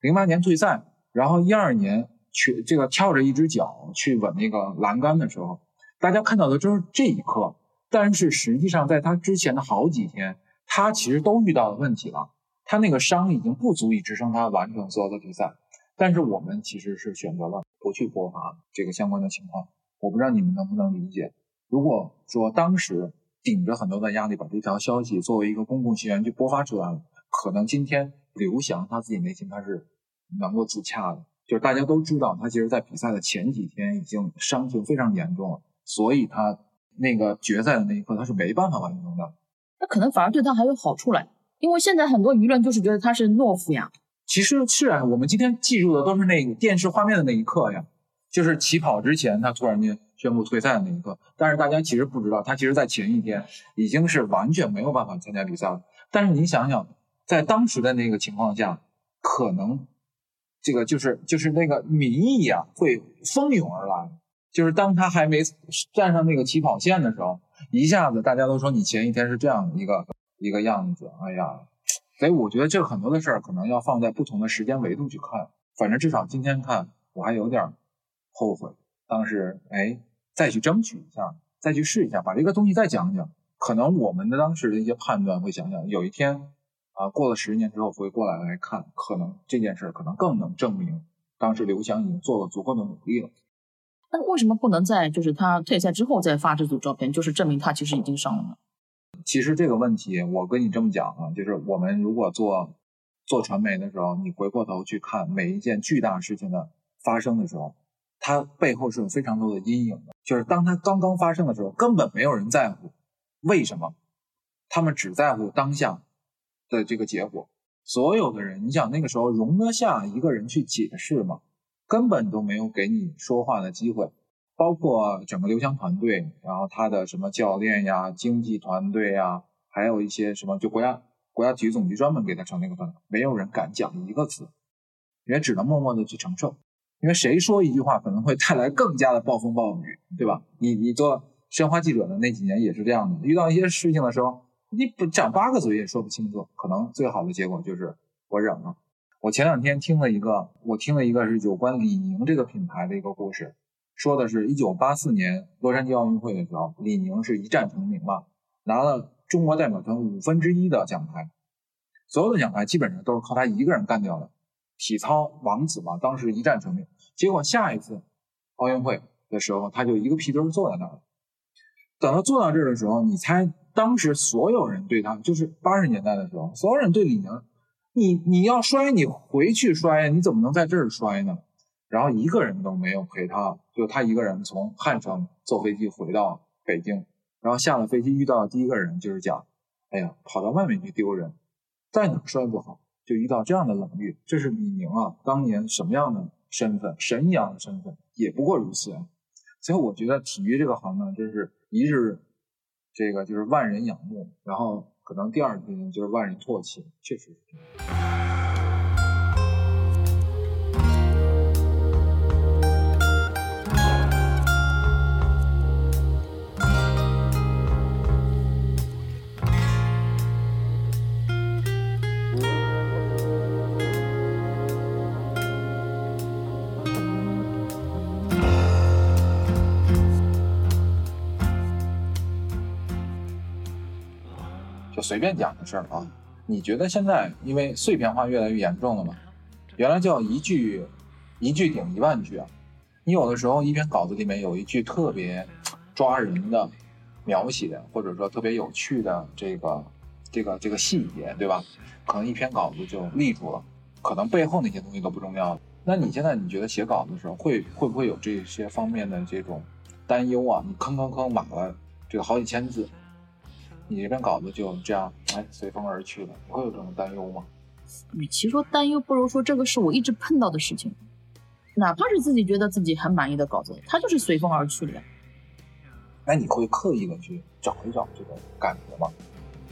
零八年退赛，然后一二年去这个翘着一只脚去稳那个栏杆的时候，大家看到的就是这一刻。但是实际上，在他之前的好几天，他其实都遇到了问题了。他那个伤已经不足以支撑他完成所有的比赛，但是我们其实是选择了不去播发这个相关的情况。我不知道你们能不能理解。如果说当时顶着很多的压力把这条消息作为一个公共新闻去播发出来了，可能今天刘翔他自己内心他是能够自洽的。就是大家都知道，他其实在比赛的前几天已经伤情非常严重了，所以他那个决赛的那一刻他是没办法完成的。那可能反而对他还有好处嘞。因为现在很多舆论就是觉得他是懦夫呀，其实是啊，我们今天记住的都是那个电视画面的那一刻呀，就是起跑之前他突然间宣布退赛的那一刻。但是大家其实不知道，他其实在前一天已经是完全没有办法参加比赛了。但是你想想，在当时的那个情况下，可能这个就是就是那个民意啊会蜂拥而来，就是当他还没站上那个起跑线的时候，一下子大家都说你前一天是这样一个。一个样子，哎呀，所以我觉得这很多的事儿可能要放在不同的时间维度去看。反正至少今天看，我还有点后悔当时，哎，再去争取一下，再去试一下，把这个东西再讲讲。可能我们的当时的一些判断会想想，有一天啊，过了十年之后回过来来看，可能这件事可能更能证明当时刘翔已经做了足够的努力了。那为什么不能在就是他退赛之后再发这组照片，就是证明他其实已经上了呢？其实这个问题，我跟你这么讲啊，就是我们如果做做传媒的时候，你回过头去看每一件巨大事情的发生的时候，它背后是有非常多的阴影的。就是当它刚刚发生的时候，根本没有人在乎为什么，他们只在乎当下的这个结果。所有的人，你想那个时候容得下一个人去解释吗？根本都没有给你说话的机会。包括整个刘翔团队，然后他的什么教练呀、经济团队呀，还有一些什么，就国家国家体育总局专门给他成立一个团队，没有人敢讲一个字，也只能默默的去承受。因为谁说一句话可能会带来更加的暴风暴雨，对吧？你你做申花记者的那几年也是这样的，遇到一些事情的时候，你不讲八个嘴也说不清楚，可能最好的结果就是我忍了。我前两天听了一个，我听了一个是有关李宁这个品牌的一个故事。说的是一九八四年洛杉矶奥运会的时候，李宁是一战成名嘛，拿了中国代表团五分之一的奖牌，所有的奖牌基本上都是靠他一个人干掉的，体操王子嘛，当时一战成名。结果下一次奥运会的时候，他就一个屁墩坐在那儿。等他坐到这儿的时候，你猜当时所有人对他，就是八十年代的时候，所有人对李宁，你你要摔你回去摔，你怎么能在这儿摔呢？然后一个人都没有陪他，就他一个人从汉城坐飞机回到北京，然后下了飞机遇到的第一个人就是讲，哎呀，跑到外面去丢人，在哪摔不好，就遇到这样的冷遇。这是李宁啊，当年什么样的身份，神一样的身份，也不过如此啊。所以我觉得体育这个行当，真是一日这个就是万人仰慕，然后可能第二呢就是万人唾弃，确实是这样。随便讲的事儿啊，你觉得现在因为碎片化越来越严重了嘛？原来叫一句一句顶一万句啊，你有的时候一篇稿子里面有一句特别抓人的描写，或者说特别有趣的这个这个这个细节，对吧？可能一篇稿子就立住了，可能背后那些东西都不重要了。那你现在你觉得写稿子的时候会会不会有这些方面的这种担忧啊？你吭吭吭码了这个好几千字。你这篇稿子就这样哎随风而去了，你会有这种担忧吗？与其说担忧，不如说这个是我一直碰到的事情。哪怕是自己觉得自己很满意的稿子，它就是随风而去了。那，你会刻意的去找一找这个感觉吗？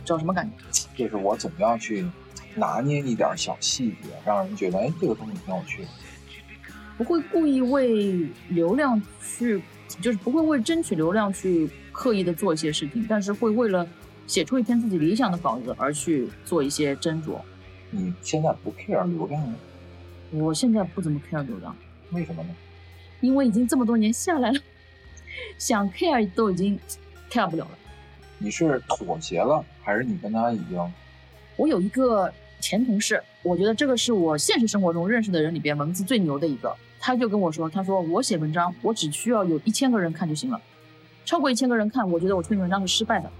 找什么感觉？就是我总要去拿捏一点小细节，让人觉得哎这个东西挺有趣的。不会故意为流量去，就是不会为争取流量去刻意的做一些事情，但是会为了。写出一篇自己理想的稿子，而去做一些斟酌。你现在不 care 流量吗？我现在不怎么 care 流量。为什么呢？因为已经这么多年下来了，想 care 都已经 care 不了了。你是妥协了，还是你跟他已经？我有一个前同事，我觉得这个是我现实生活中认识的人里边文字最牛的一个。他就跟我说：“他说我写文章，我只需要有一千个人看就行了，超过一千个人看，我觉得我这篇文章是失败的。”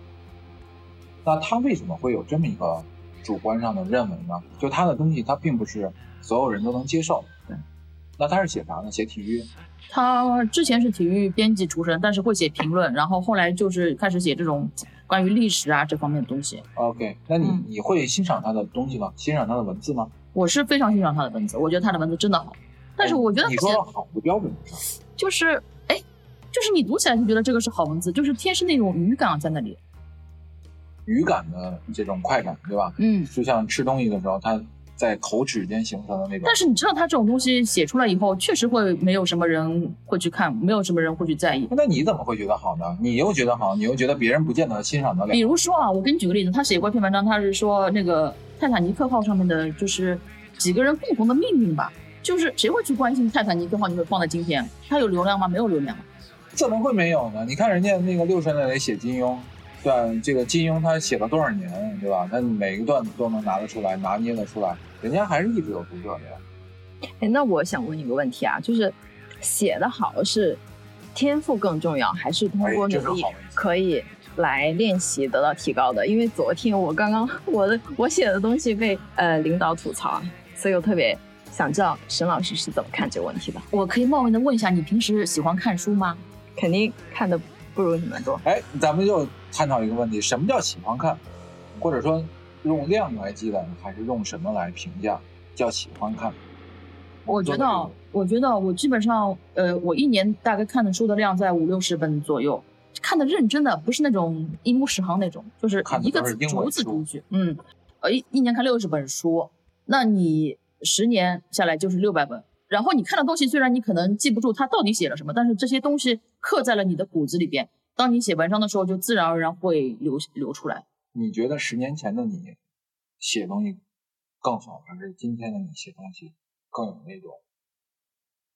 那他为什么会有这么一个主观上的认为呢？就他的东西，他并不是所有人都能接受。对，那他是写啥呢？写体育。他之前是体育编辑出身，但是会写评论，然后后来就是开始写这种关于历史啊这方面的东西。OK，那你你会欣赏他的东西吗？欣赏他的文字吗？我是非常欣赏他的文字，我觉得他的文字真的好。但是我觉得你说好的标准是就是哎，就是你读起来就觉得这个是好文字，就是天生那种语感在那里。语感的这种快感，对吧？嗯，就像吃东西的时候，它在口齿间形成的那种。但是你知道，它这种东西写出来以后，确实会没有什么人会去看，没有什么人会去在意。那你怎么会觉得好呢？你又觉得好，你又觉得别人不见得欣赏得了。比如说啊，我给你举个例子，他写过一篇文章，他是说那个泰坦尼克号上面的，就是几个人共同的命运吧。就是谁会去关心泰坦尼克号？你会放在今天，它有流量吗？没有流量。怎么会没有呢？你看人家那个六十年代写金庸。对，这个金庸他写了多少年，对吧？他每个段子都能拿得出来，拿捏得出来，人家还是一直有读者的呀。哎，那我想问你个问题啊，就是写得好是天赋更重要，还是通过努力可以来练习得到提高的？因为昨天我刚刚我的我写的东西被呃领导吐槽，所以我特别想知道沈老师是怎么看这个问题的？我可以冒昧的问一下，你平时喜欢看书吗？肯定看的不如你们多。哎，咱们就探讨一个问题：什么叫喜欢看？或者说用量来计算，还是用什么来评价叫喜欢看？我觉得，我觉得我基本上，呃，我一年大概看的书的量在五六十本左右，看的认真的，不是那种一目十行那种，就是一个字逐字读去。嗯，呃，一一年看六十本书，那你十年下来就是六百本。然后你看的东西，虽然你可能记不住它到底写了什么，但是这些东西刻在了你的骨子里边。当你写文章的时候，就自然而然会流流出来。你觉得十年前的你写东西更好，还是今天的你写东西？更有那种，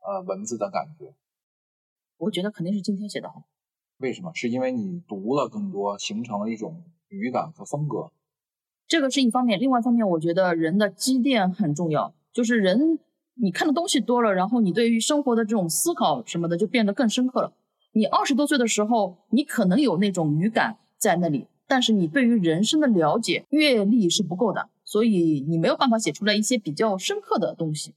呃，文字的感觉。我觉得肯定是今天写的好。为什么？是因为你读了更多，形成了一种语感和风格。这个是一方面，另外一方面，我觉得人的积淀很重要。就是人，你看的东西多了，然后你对于生活的这种思考什么的就变得更深刻了。你二十多岁的时候，你可能有那种语感在那里，但是你对于人生的了解、阅历是不够的，所以你没有办法写出来一些比较深刻的东西。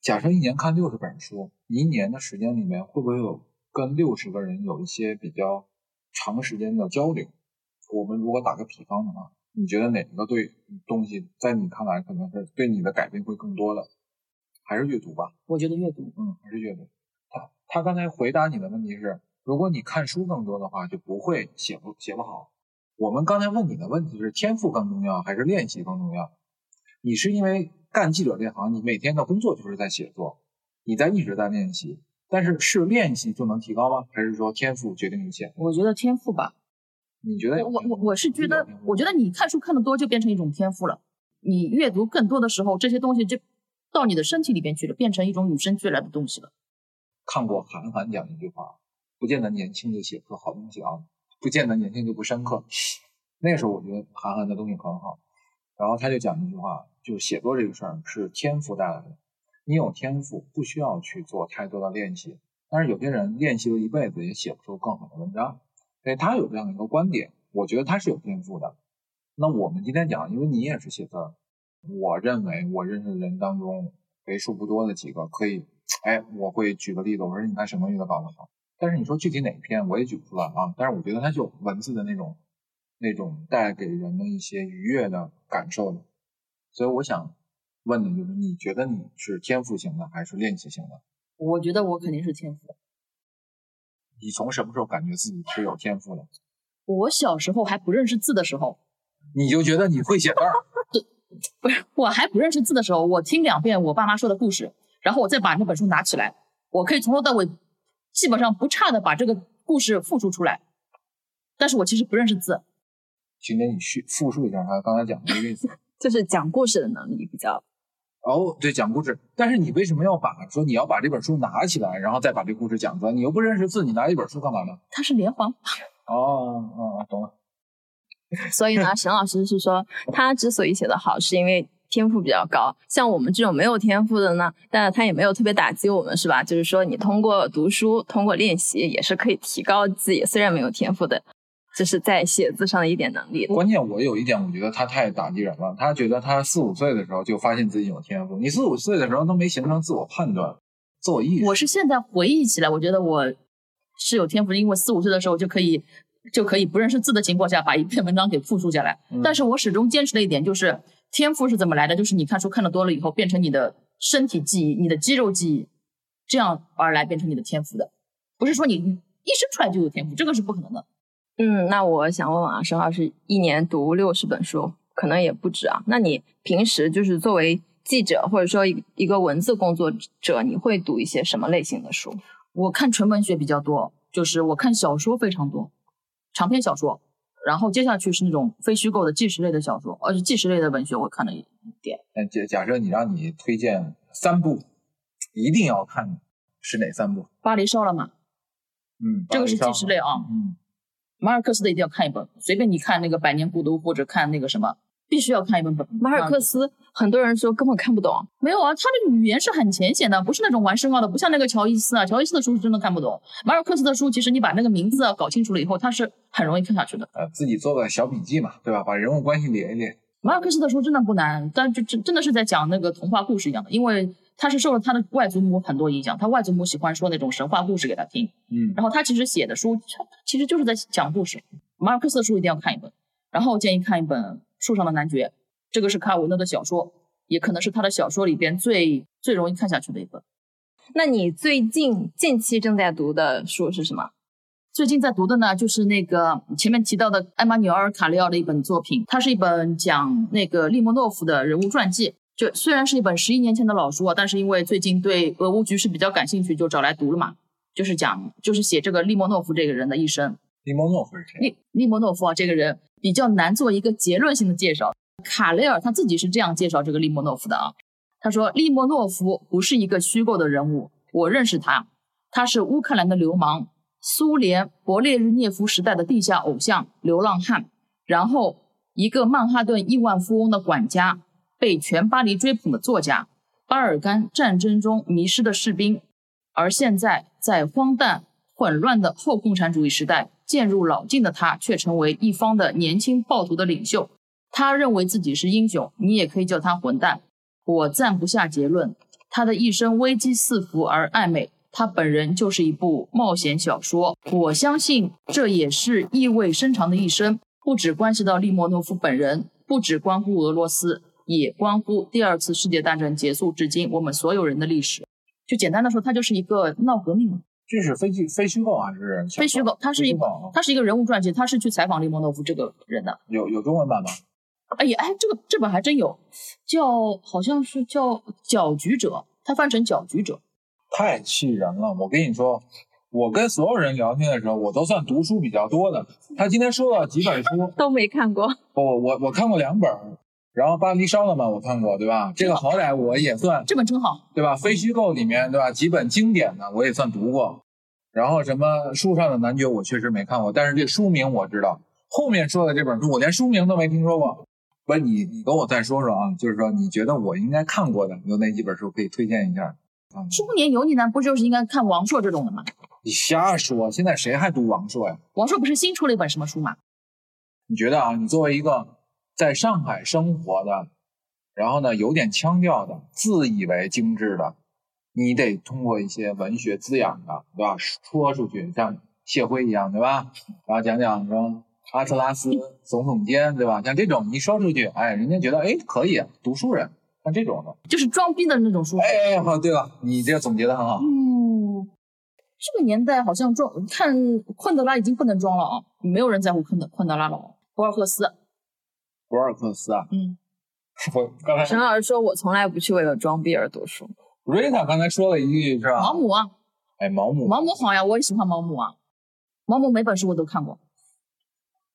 假设一年看六十本书，一年的时间里面会不会有跟六十个人有一些比较长时间的交流？我们如果打个比方的话，你觉得哪个对东西在你看来可能是对你的改变会更多的？还是阅读吧？我觉得阅读，嗯，还是阅读。他他刚才回答你的问题是，如果你看书更多的话，就不会写不写不好。我们刚才问你的问题是天赋更重要还是练习更重要？你是因为？干记者这行，你每天的工作就是在写作，你在一直在练习。但是是练习就能提高吗？还是说天赋决定一切？我觉得天赋吧。你觉得？我我我是觉得，我觉得你看书看得多就变成一种天赋了。你阅读更多的时候，这些东西就到你的身体里边去了，变成一种与生俱来的东西了。看过韩寒讲一句话：不见得年轻就写不出好东西啊，不见得年轻就不深刻。那时候我觉得韩寒的东西很好，然后他就讲一句话。就是写作这个事儿是天赋带来的，你有天赋不需要去做太多的练习，但是有些人练习了一辈子也写不出更好的文章，所以他有这样的一个观点，我觉得他是有天赋的。那我们今天讲，因为你也是写字儿，我认为我认识的人当中为数不多的几个可以，哎，我会举个例子，我说你看什么运的搞得好，但是你说具体哪一篇我也举不出来啊，但是我觉得他就文字的那种那种带给人的一些愉悦的感受的。所以我想问的就是，你觉得你是天赋型的还是练习型的？我觉得我肯定是天赋。你从什么时候感觉自己是有天赋的？我小时候还不认识字的时候，你就觉得你会写字儿？*laughs* 对，不是，我还不认识字的时候，我听两遍我爸妈说的故事，然后我再把那本书拿起来，我可以从头到尾基本上不差的把这个故事复述出来。但是我其实不认识字。今天你去复述一下他刚才讲的那个意思。*laughs* 就是讲故事的能力比较，哦，对，讲故事。但是你为什么要把说你要把这本书拿起来，然后再把这故事讲出来？你又不认识字，你拿一本书干嘛呢？它是连环。哦，哦，懂了。所以呢，*laughs* 沈老师是说，他之所以写得好，是因为天赋比较高。像我们这种没有天赋的呢，但是他也没有特别打击我们，是吧？就是说，你通过读书，通过练习，也是可以提高自己，虽然没有天赋的。这是在写字上的一点能力。关键我有一点，我觉得他太打击人了。他觉得他四五岁的时候就发现自己有天赋，你四五岁的时候都没形成自我判断、自我意识。我是现在回忆起来，我觉得我是有天赋的，因为四五岁的时候就可以就可以不认识字的情况下把一篇文章给复述下来。但是我始终坚持的一点就是，天赋是怎么来的？就是你看书看的多了以后，变成你的身体记忆、你的肌肉记忆，这样而来变成你的天赋的，不是说你一生出来就有天赋，这个是不可能的。嗯，那我想问问啊，沈老师，一年读六十本书，可能也不止啊。那你平时就是作为记者，或者说一一个文字工作者，你会读一些什么类型的书？我看纯文学比较多，就是我看小说非常多，长篇小说。然后接下去是那种非虚构的纪实类的小说，而且纪实类的文学我看了一点。那假假设你让你推荐三部，一定要看，是哪三部？巴黎烧了吗？嗯，这个是纪实类啊。嗯。马尔克斯的一定要看一本，随便你看那个《百年孤独》或者看那个什么，必须要看一本本。马尔克斯很多人说根本看不懂，没有啊，他的语言是很浅显的，不是那种玩深奥的，不像那个乔伊斯啊，乔伊斯的书是真的看不懂。马尔克斯的书，其实你把那个名字啊搞清楚了以后，他是很容易看下去的。呃，自己做个小笔记嘛，对吧？把人物关系连一连。马尔克斯的书真的不难，但就真真的是在讲那个童话故事一样的，因为他是受了他的外祖母很多影响，他外祖母喜欢说那种神话故事给他听，嗯，然后他其实写的书其实就是在讲故事。马尔克斯的书一定要看一本，然后建议看一本《树上的男爵》，这个是卡尔维诺的小说，也可能是他的小说里边最最容易看下去的一本。那你最近近期正在读的书是什么？最近在读的呢，就是那个前面提到的艾玛纽尔·卡利奥的一本作品，它是一本讲那个利莫诺夫的人物传记。就虽然是一本十一年前的老书啊，但是因为最近对俄乌局势比较感兴趣，就找来读了嘛。就是讲，就是写这个利莫诺夫这个人的一生。利莫诺夫是谁？利利莫诺夫啊，这个人比较难做一个结论性的介绍。卡雷尔他自己是这样介绍这个利莫诺夫的啊，他说利莫诺夫不是一个虚构的人物，我认识他，他是乌克兰的流氓。苏联勃列日涅夫时代的地下偶像、流浪汉，然后一个曼哈顿亿万富翁的管家，被全巴黎追捧的作家，巴尔干战争中迷失的士兵，而现在在荒诞混乱的后共产主义时代，渐入老境的他却成为一方的年轻暴徒的领袖。他认为自己是英雄，你也可以叫他混蛋。我暂不下结论。他的一生危机四伏而暧昧。他本人就是一部冒险小说，我相信这也是意味深长的一生，不只关系到利莫诺夫本人，不只关乎俄罗斯，也关乎第二次世界大战结束至今我们所有人的历史。就简单的说，他就是一个闹革命。这是非虚非虚构还是非虚构？他是一他是一个人物传记，他是去采访利莫诺夫这个人的。有有中文版吗？哎呀，哎，这个这本还真有，叫好像是叫《搅局者》，他翻成《搅局者》。太气人了！我跟你说，我跟所有人聊天的时候，我都算读书比较多的。他今天说了几本书都没看过。不，我我看过两本，然后《巴黎烧了吗？我看过，对吧？这个好歹我也算这本真好，对吧？非虚构里面，对吧？几本经典的我也算读过。然后什么《树上的男爵》我确实没看过，但是这书名我知道。后面说的这本书我连书名都没听说过。不是，你你跟我再说说啊，就是说你觉得我应该看过的有哪几本书可以推荐一下？中年油腻男不就是应该看王朔这种的吗？你瞎说！现在谁还读王朔呀？王朔不是新出了一本什么书吗？你觉得啊？你作为一个在上海生活的，然后呢有点腔调的，自以为精致的，你得通过一些文学滋养的，对吧？说出去，像谢辉一样，对吧？然后讲讲什么阿特拉斯耸耸肩，对吧？像这种你说出去，哎，人家觉得哎可以，读书人。像这种的，就是装逼的那种书。哎，好，对了，你这个总结的很好。嗯，这个年代好像装看昆德拉已经不能装了啊，没有人在乎昆德昆德拉了。博尔赫斯，博尔赫斯啊，嗯，*laughs* 我刚才沈老师说，我从来不去为了装逼而读书。瑞塔刚才说了一句是吧？毛姆啊，哎，毛姆，毛姆好呀，我也喜欢毛姆啊。毛姆每本书我都看过。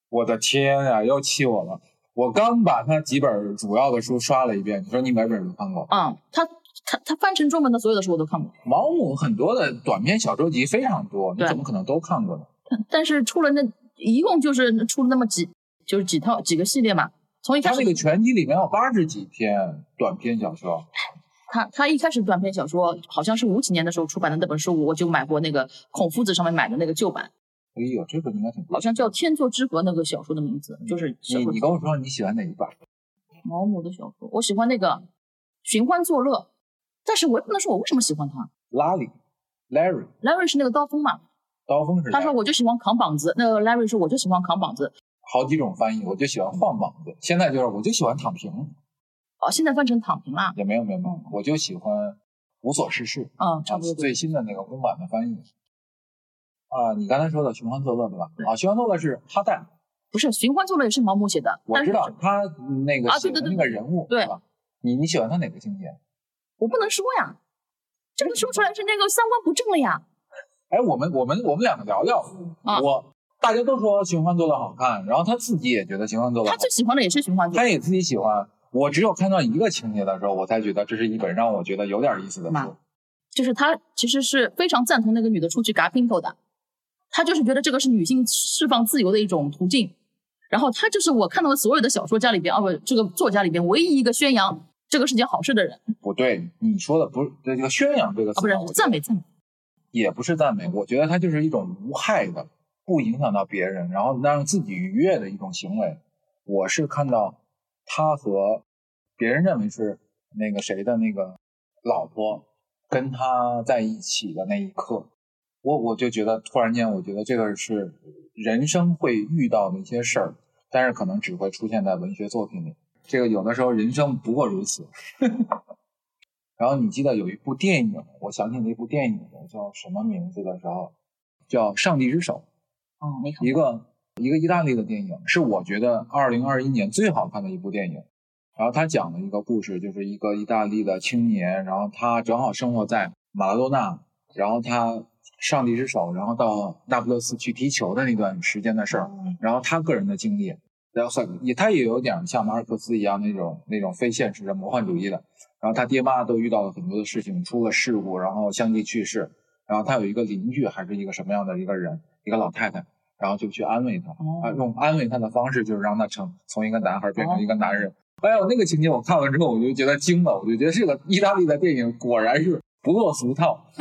我的天呀，又气我了。我刚把他几本主要的书刷了一遍，你说你每本都看过？嗯，他他他翻成中文的所有的书我都看过。毛姆很多的短篇小说集非常多，你怎么可能都看过呢？但是出了那一共就是出了那么几，就是几套几个系列嘛。从一开始他那个全集里面有八十几篇短篇小说。他他一开始短篇小说好像是五几年的时候出版的那本书，我就买过那个孔夫子上面买的那个旧版。哎呦，这个应该挺好像叫《天作之合》那个小说的名字，就是你你跟我说你喜欢哪一版？毛姆的小说，我喜欢那个《寻欢作乐》，但是我也不能说我为什么喜欢他。拉里，Larry，Larry 是那个刀锋嘛？刀锋是。他说我就喜欢扛膀子，那个 Larry 说我就喜欢扛膀子。好几种翻译，我就喜欢晃膀子，现在就是我就喜欢躺平。哦，现在翻成躺平了？也没有没有没有，我就喜欢无所事事。嗯，差不多。最新的那个公版的翻译。啊，你刚才说的《寻欢作乐》对吧？啊，《寻欢作乐》是哈代，不是《寻欢作乐》也是毛姆写的。我知道他那个写的那个人物，对吧？你你喜欢他哪个情节？我不能说呀，这个说出来是那个三观不正了呀。哎，我们我们我们两个聊聊。我大家都说《寻欢作乐》好看，然后他自己也觉得《寻欢作乐》。他最喜欢的也是《寻欢作乐》，他也自己喜欢。我只有看到一个情节的时候，我才觉得这是一本让我觉得有点意思的书。就是他其实是非常赞同那个女的出去嘎姘头的。他就是觉得这个是女性释放自由的一种途径，然后他就是我看到的所有的小说家里边，哦不，这个作家里边唯一一个宣扬这个是件好事的人。不对，你说的不是这个宣扬这个词，不是赞美赞美，也不是赞美。我觉得他就是一种无害的，不影响到别人，然后让自己愉悦的一种行为。我是看到他和别人认为是那个谁的那个老婆跟他在一起的那一刻，我我就觉得突然间，我觉得这个是人生会遇到的一些事儿，但是可能只会出现在文学作品里。这个有的时候人生不过如此。*laughs* 然后你记得有一部电影，我想起那部电影叫什么名字的时候，叫《上帝之手》。哦，没看。一个一个意大利的电影，是我觉得二零二一年最好看的一部电影。然后他讲了一个故事，就是一个意大利的青年，然后他正好生活在马拉多纳，然后他上帝之手，然后到那不勒斯去踢球的那段时间的事儿，然后他个人的经历，然后很也他也有点像马尔克斯一样那种那种非现实的魔幻主义的。然后他爹妈都遇到了很多的事情，出了事故，然后相继去世。然后他有一个邻居，还是一个什么样的一个人，一个老太太，然后就去安慰他，啊，用安慰他的方式，就是让他成从一个男孩变成一个男人。哎呦，那个情节我看完之后，我就觉得惊了，我就觉得这个意大利的电影果然是不落俗套。*laughs*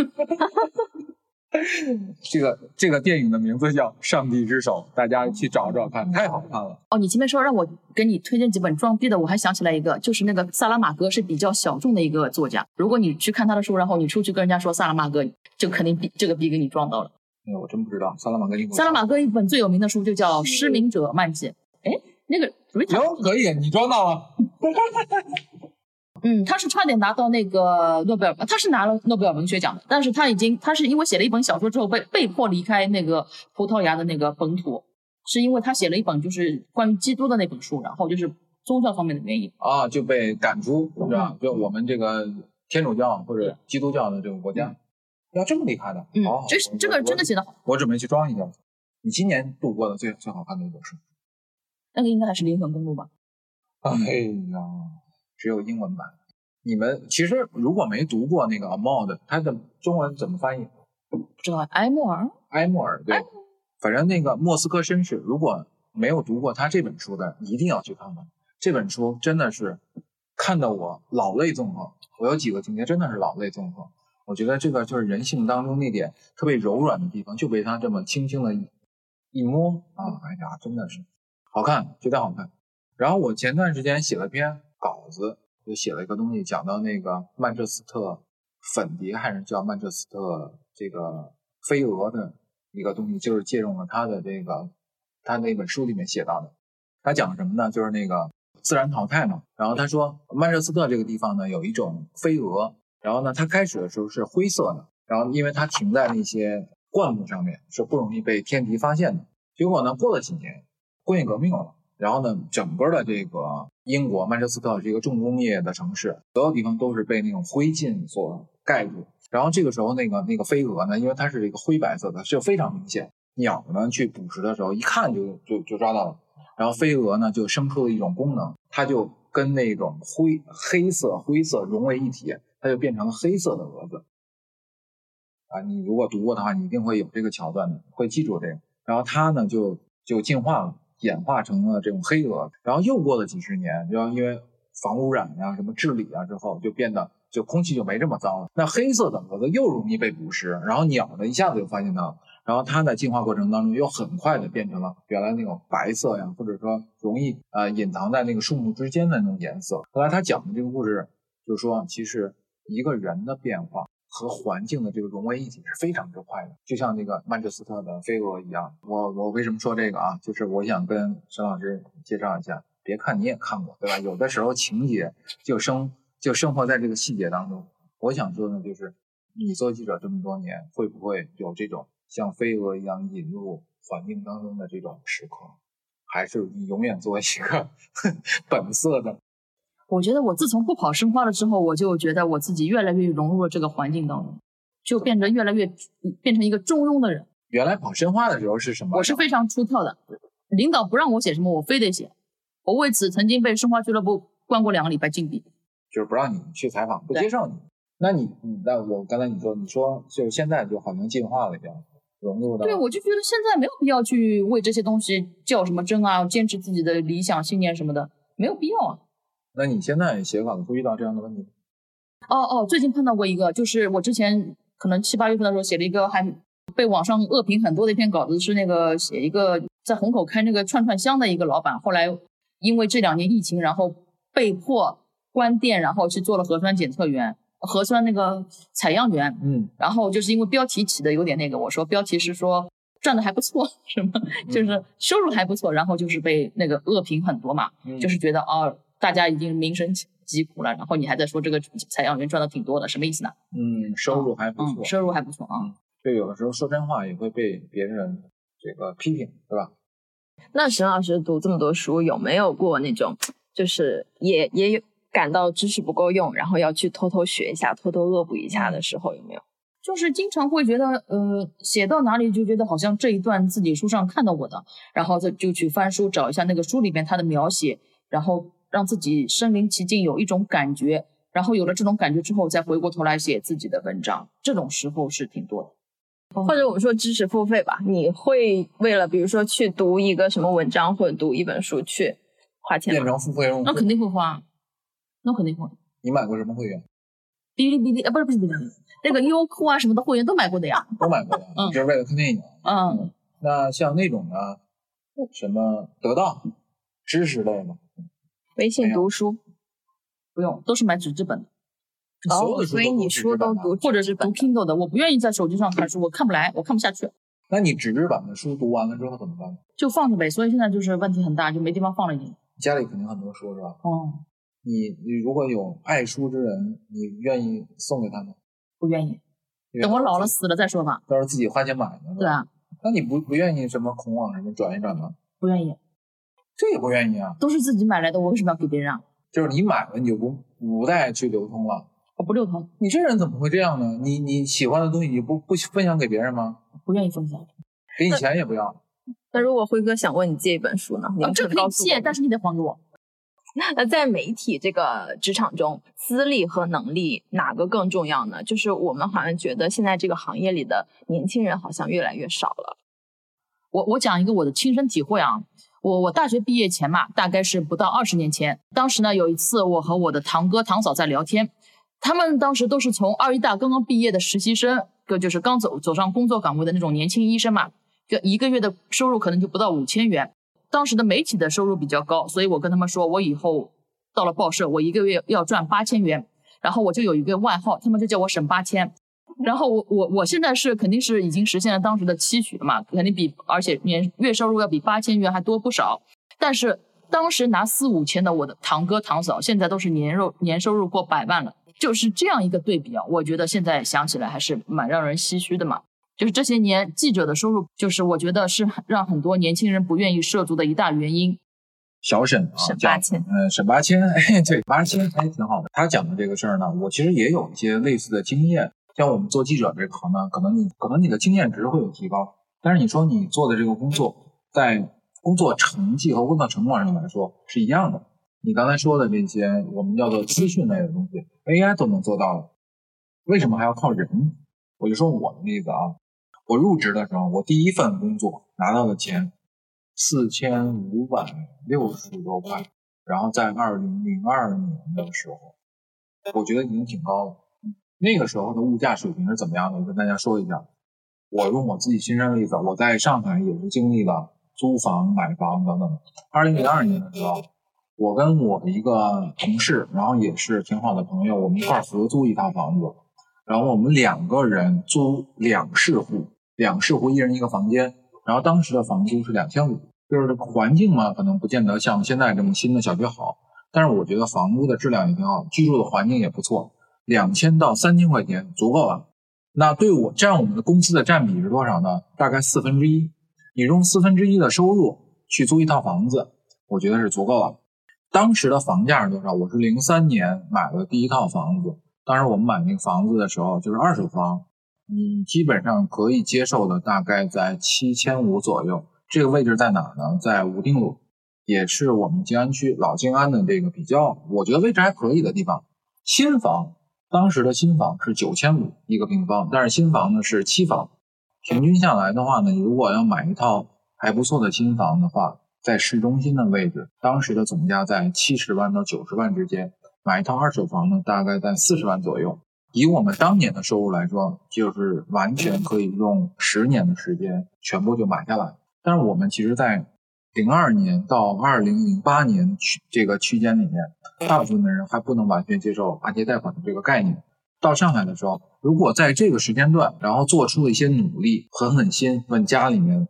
这个这个电影的名字叫《上帝之手》，大家去找找看，太好看了。哦，你前面说让我给你推荐几本装逼的，我还想起来一个，就是那个萨拉马戈是比较小众的一个作家。如果你去看他的书，然后你出去跟人家说萨拉马戈，就肯定逼这个逼给你撞到了。哎，我真不知道萨拉马戈英萨拉马戈一本最有名的书就叫《失明者漫记》。哎，那个。行，可以，你装到了。嗯，他是差点拿到那个诺贝尔，他是拿了诺贝尔文学奖的，但是他已经，他是因为写了一本小说之后被被迫离开那个葡萄牙的那个本土，是因为他写了一本就是关于基督的那本书，然后就是宗教方面的原因啊，就被赶出是吧？就我们这个天主教或者基督教的这个国家，要这么厉害的？嗯，这这个真的写的好，我准备去装一下。你今年度过的最最好看的一本书？那个应该还是灵魂公路吧？哎呀，只有英文版。你们其实如果没读过那个 Amod，它的中文怎么翻译？不知道。埃默尔。埃默尔，对。反正那个莫斯科绅士，如果没有读过他这本书的，一定要去看看。这本书真的是看得我老泪纵横。我有几个情节真的是老泪纵横。我觉得这个就是人性当中那点特别柔软的地方，就被他这么轻轻的一摸啊！哎呀，真的是。好看，绝对好看。然后我前段时间写了篇稿子，就写了一个东西，讲到那个曼彻斯特粉蝶，还是叫曼彻斯特这个飞蛾的一个东西，就是借用了他的这个他那本书里面写到的。他讲什么呢？就是那个自然淘汰嘛。然后他说曼彻斯特这个地方呢，有一种飞蛾，然后呢，它开始的时候是灰色的，然后因为它停在那些灌木上面，是不容易被天敌发现的。结果呢，过了几年。工业革命了，然后呢，整个的这个英国曼彻斯特是一个重工业的城市，所有地方都是被那种灰烬所盖住。然后这个时候，那个那个飞蛾呢，因为它是一个灰白色的，就非常明显。鸟呢去捕食的时候，一看就就就抓到了。然后飞蛾呢就生出了一种功能，它就跟那种灰黑色灰色融为一体，它就变成了黑色的蛾子。啊，你如果读过的话，你一定会有这个桥段的，会记住这个。然后它呢就就进化了。演化成了这种黑蛾，然后又过了几十年，就因为防污染呀、什么治理啊之后，就变得就空气就没这么脏了。那黑色的蛾子又容易被捕食，然后鸟呢一下子就发现它，然后它在进化过程当中又很快的变成了原来那种白色呀，或者说容易呃隐藏在那个树木之间的那种颜色。后来他讲的这个故事，就是说其实一个人的变化。和环境的这个融为一体是非常之快的，就像那个曼彻斯特的飞蛾一样。我我为什么说这个啊？就是我想跟沈老师介绍一下。别看你也看过，对吧？有的时候情节就生就生活在这个细节当中。我想说呢，就是你做记者这么多年，会不会有这种像飞蛾一样引入环境当中的这种时刻？还是你永远做一个 *laughs* 本色的？我觉得我自从不跑申花了之后，我就觉得我自己越来越融入了这个环境当中，就变得越来越变成一个中庸的人。原来跑申花的时候是什么？我是非常出挑的，领导不让我写什么，我非得写。我为此曾经被申花俱乐部关过两个礼拜禁闭，就是不让你去采访，不接受你。那你，那我刚才你说，你说就是现在就好像进化了一样，融入到。对，我就觉得现在没有必要去为这些东西较什么真啊，坚持自己的理想信念什么的，没有必要啊。那你现在写稿子会遇到这样的问题吗？哦哦，最近碰到过一个，就是我之前可能七八月份的时候写了一个还被网上恶评很多的一篇稿子，是那个写一个在虹口开那个串串香的一个老板，后来因为这两年疫情，然后被迫关店，然后去做了核酸检测员、核酸那个采样员。嗯，然后就是因为标题起的有点那个，我说标题是说赚的还不错，*laughs* 什么就是收入还不错，然后就是被那个恶评很多嘛，嗯就是觉得哦，大家已经民生疾苦了，然后你还在说这个采样员赚的挺多的，什么意思呢？嗯，收入还不错嗯，，收入还不错啊。就有的时候说真话也会被别人这个批评，对吧？那沈老师读这么多书，有没有过那种就是也也有感到知识不够用，然后要去偷偷学一下、偷偷恶补一下的时候，有没有？就是经常会觉得，呃，写到哪里就觉得好像这一段自己书上看到过的，然后再就去翻书找一下那个书里边它的描写，然后让自己身临其境，有一种感觉，然后有了这种感觉之后，再回过头来写自己的文章，这种时候是挺多的。或者我们说知识付费吧，你会为了比如说去读一个什么文章或者读一本书去花钱吗？变成付费用户，那肯定会花，那肯定会。你买过什么会员？哔哩哔哩啊，不是不是不是，那个优酷啊什么的会员都买过的呀。都买过的，嗯就是为了看电影。嗯，那像那种呢，什么得到知识类的，微信读书不用，都是买纸质本的，所有哦，的书都所以你书都读或者是读 Kindle 的。我不愿意在手机上看书，我看不来，我看不下去，那你纸质版的书读完了之后怎么办？就放着呗。所以现在就是问题很大，就没地方放了已经。家里肯定很多书是吧？哦，你你如果有爱书之人，你愿意送给他们？不愿意，等我老了死了再说吧。到时候自己花钱买的。对啊，那你不不愿意什么孔网什么转一转吗？不愿意，这也不愿意啊，都是自己买来的，我为什么要给别人啊？就是你买了你就不不再去流通了。我不流通，你这人怎么会这样呢？你你喜欢的东西你不不分享给别人吗？不愿意分享。给你钱也不要。那如果辉哥想问你借一本书呢？你啊，这可以借，但是你得还给我。*laughs* 那在媒体这个职场中，资历和能力哪个更重要呢？就是我们好像觉得现在这个行业里的年轻人好像越来越少了。我我讲一个我的亲身体会啊，我我大学毕业前嘛，大概是不到二十年前，当时呢有一次我和我的堂哥堂嫂在聊天，他们当时都是从二医大刚刚毕业的实习生，个就是刚走走上工作岗位的那种年轻医生嘛，就一个月的收入可能就不到五千元。当时的媒体的收入比较高，所以我跟他们说，我以后到了报社，我一个月要赚八千元，然后我就有一个外号，他们就叫我沈八千。然后我我我现在是肯定是已经实现了当时的期许了嘛，肯定比而且年月收入要比八千元还多不少。但是当时拿四五千的我的堂哥堂嫂，现在都是年入年收入过百万了，就是这样一个对比啊，我觉得现在想起来还是蛮让人唏嘘的嘛。就是这些年记者的收入，就是我觉得是让很多年轻人不愿意涉足的一大原因。小沈啊，沈八千嗯，沈八千，*laughs* 哎，对，八千，哎，挺好的。他讲的这个事儿呢，我其实也有一些类似的经验。像我们做记者这个行呢，可能你可能你的经验值会有提高，但是你说你做的这个工作，在工作成绩和工作成果上来说是一样的。你刚才说的这些，我们叫做资讯类的东西，AI 都能做到了，为什么还要靠人？我就说我的例子啊，我入职的时候，我第一份工作拿到的钱四千五百六十多块，然后在二零零二年的时候，我觉得已经挺高了。那个时候的物价水平是怎么样的？我跟大家说一下。我用我自己亲身的例子，我在上海也是经历了租房、买房等等。二零零二年的时候，我跟我的一个同事，然后也是挺好的朋友，我们一块合租一套房子，然后我们两个人租两室户，两室户一人一个房间，然后当时的房租是两千五，就是环境嘛，可能不见得像现在这么新的小区好，但是我觉得房屋的质量也挺好，居住的环境也不错，两千到三千块钱足够了。那对我占我们的公司的占比是多少呢？大概四分之一。你用四分之一的收入去租一套房子，我觉得是足够了。当时的房价是多少？我是零三年买了第一套房子，当时我们买那个房子的时候就是二手房，你基本上可以接受的大概在七千五左右。这个位置在哪呢？在武定路，也是我们静安区老静安的这个比较，我觉得位置还可以的地方。新房当时的新房是九千五一个平方，但是新房呢是期房，平均下来的话呢，你如果要买一套还不错的新房的话，在市中心的位置，当时的总价在七十万到九十万之间，买一套二手房呢，大概在四十万左右。以我们当年的收入来说，就是完全可以用十年的时间全部就买下来。但是我们其实，在零二年到二零零八年区这个区间里面，大部分的人还不能完全接受按揭贷款的这个概念。到上海的时候，如果在这个时间段，然后做出了一些努力，狠狠心问家里面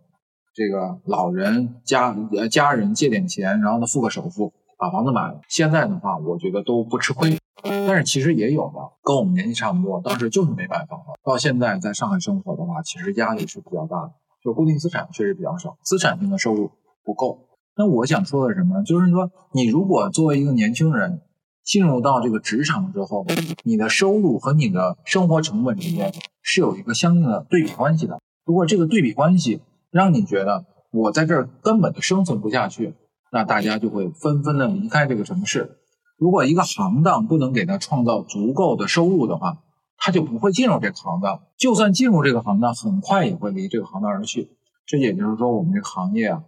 这个老人家呃家人借点钱，然后呢付个首付把房子买了，现在的话我觉得都不吃亏。*laughs* 但是其实也有的跟我们年纪差不多，当时就是没买房了，到现在在上海生活的话，其实压力是比较大的，就固定资产确实比较少，资产性的收入。不够。那我想说的什么？就是说，你如果作为一个年轻人进入到这个职场之后，你的收入和你的生活成本之间是有一个相应的对比关系的。如果这个对比关系让你觉得我在这儿根本就生存不下去，那大家就会纷纷的离开这个城市。如果一个行当不能给他创造足够的收入的话，他就不会进入这个行当。就算进入这个行当，很快也会离这个行当而去。这也就是说，我们这个行业啊。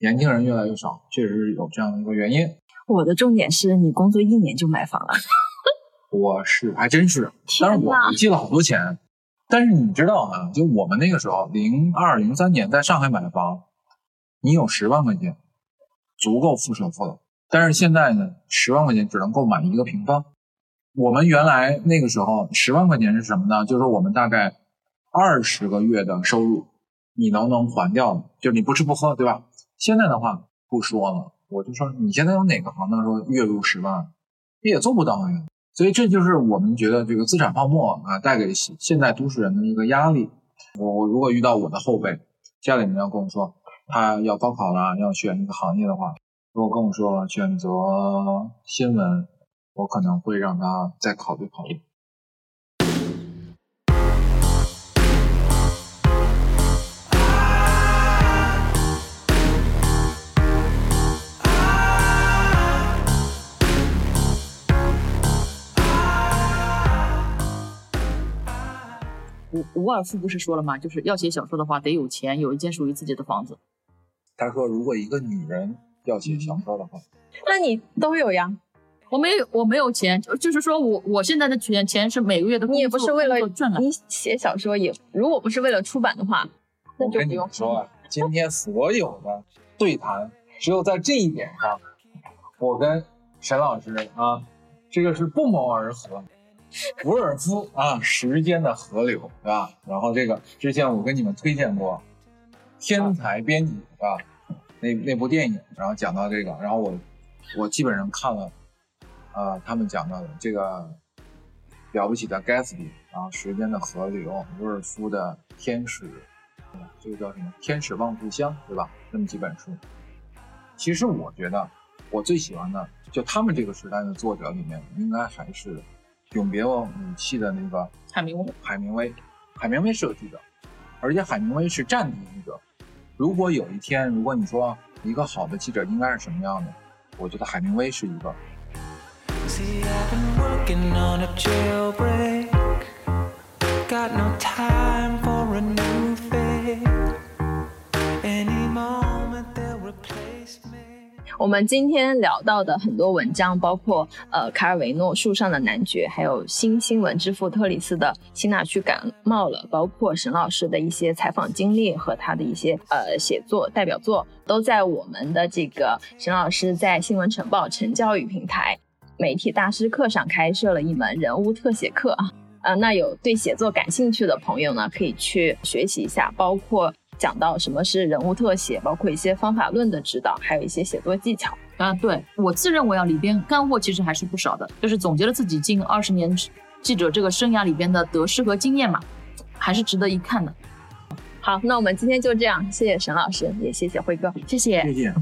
年轻人越来越少，确实是有这样的一个原因。我的重点是你工作一年就买房了，*laughs* 我是还真是，但是我借了好多钱。但是你知道吗？就我们那个时候，零二零三年在上海买房，你有十万块钱，足够付首付了。但是现在呢，十万块钱只能购买一个平方。我们原来那个时候十万块钱是什么呢？就是我们大概二十个月的收入，你能不能还掉？就你不吃不喝，对吧？现在的话不说了，我就说你现在有哪个行当说月入十万，你也做不到呀。所以这就是我们觉得这个资产泡沫啊带给现代都市人的一个压力。我我如果遇到我的后辈，家里面要跟我说他要高考了，要选一个行业的话，如果跟我说选择新闻，我可能会让他再考虑考虑。伍伍尔夫不是说了吗？就是要写小说的话，得有钱，有一间属于自己的房子。他说，如果一个女人要写小说的话，那你都有呀？我没有，我没有钱，就是说我我现在的钱钱是每个月的。你也不是为了赚来。你写小说也，如果不是为了出版的话，那就不用说。今天所有的对谈，只有在这一点上，我跟沈老师啊，这个是不谋而合。*laughs* 伍尔夫啊，时间的河流，对吧？然后这个之前我跟你们推荐过《天才编辑》，是吧？那那部电影，然后讲到这个，然后我我基本上看了，呃，他们讲到的这个了不起的盖茨比，然后《时间的河流》，伍尔夫的《天使》，这个叫什么？《天使望故乡》，对吧？那么几本书，其实我觉得我最喜欢的，就他们这个时代的作者里面，应该还是。永别武器的那个海明威，海明威，海明威是个记者，而且海明威是战地记者。如果有一天，如果你说一个好的记者应该是什么样的，我觉得海明威是一个。我们今天聊到的很多文章，包括呃卡尔维诺《树上的男爵》，还有新新闻之父特里斯的《辛纳去感冒了》，包括沈老师的一些采访经历和他的一些呃写作代表作，都在我们的这个沈老师在新闻晨报晨教育平台媒体大师课上开设了一门人物特写课啊，呃，那有对写作感兴趣的朋友呢，可以去学习一下，包括。讲到什么是人物特写，包括一些方法论的指导，还有一些写作技巧。啊，对我自认为啊，里边干货其实还是不少的，就是总结了自己近二十年记者这个生涯里边的得失和经验嘛，还是值得一看的。好，那我们今天就这样，谢谢沈老师，也谢谢辉哥，谢谢，谢谢。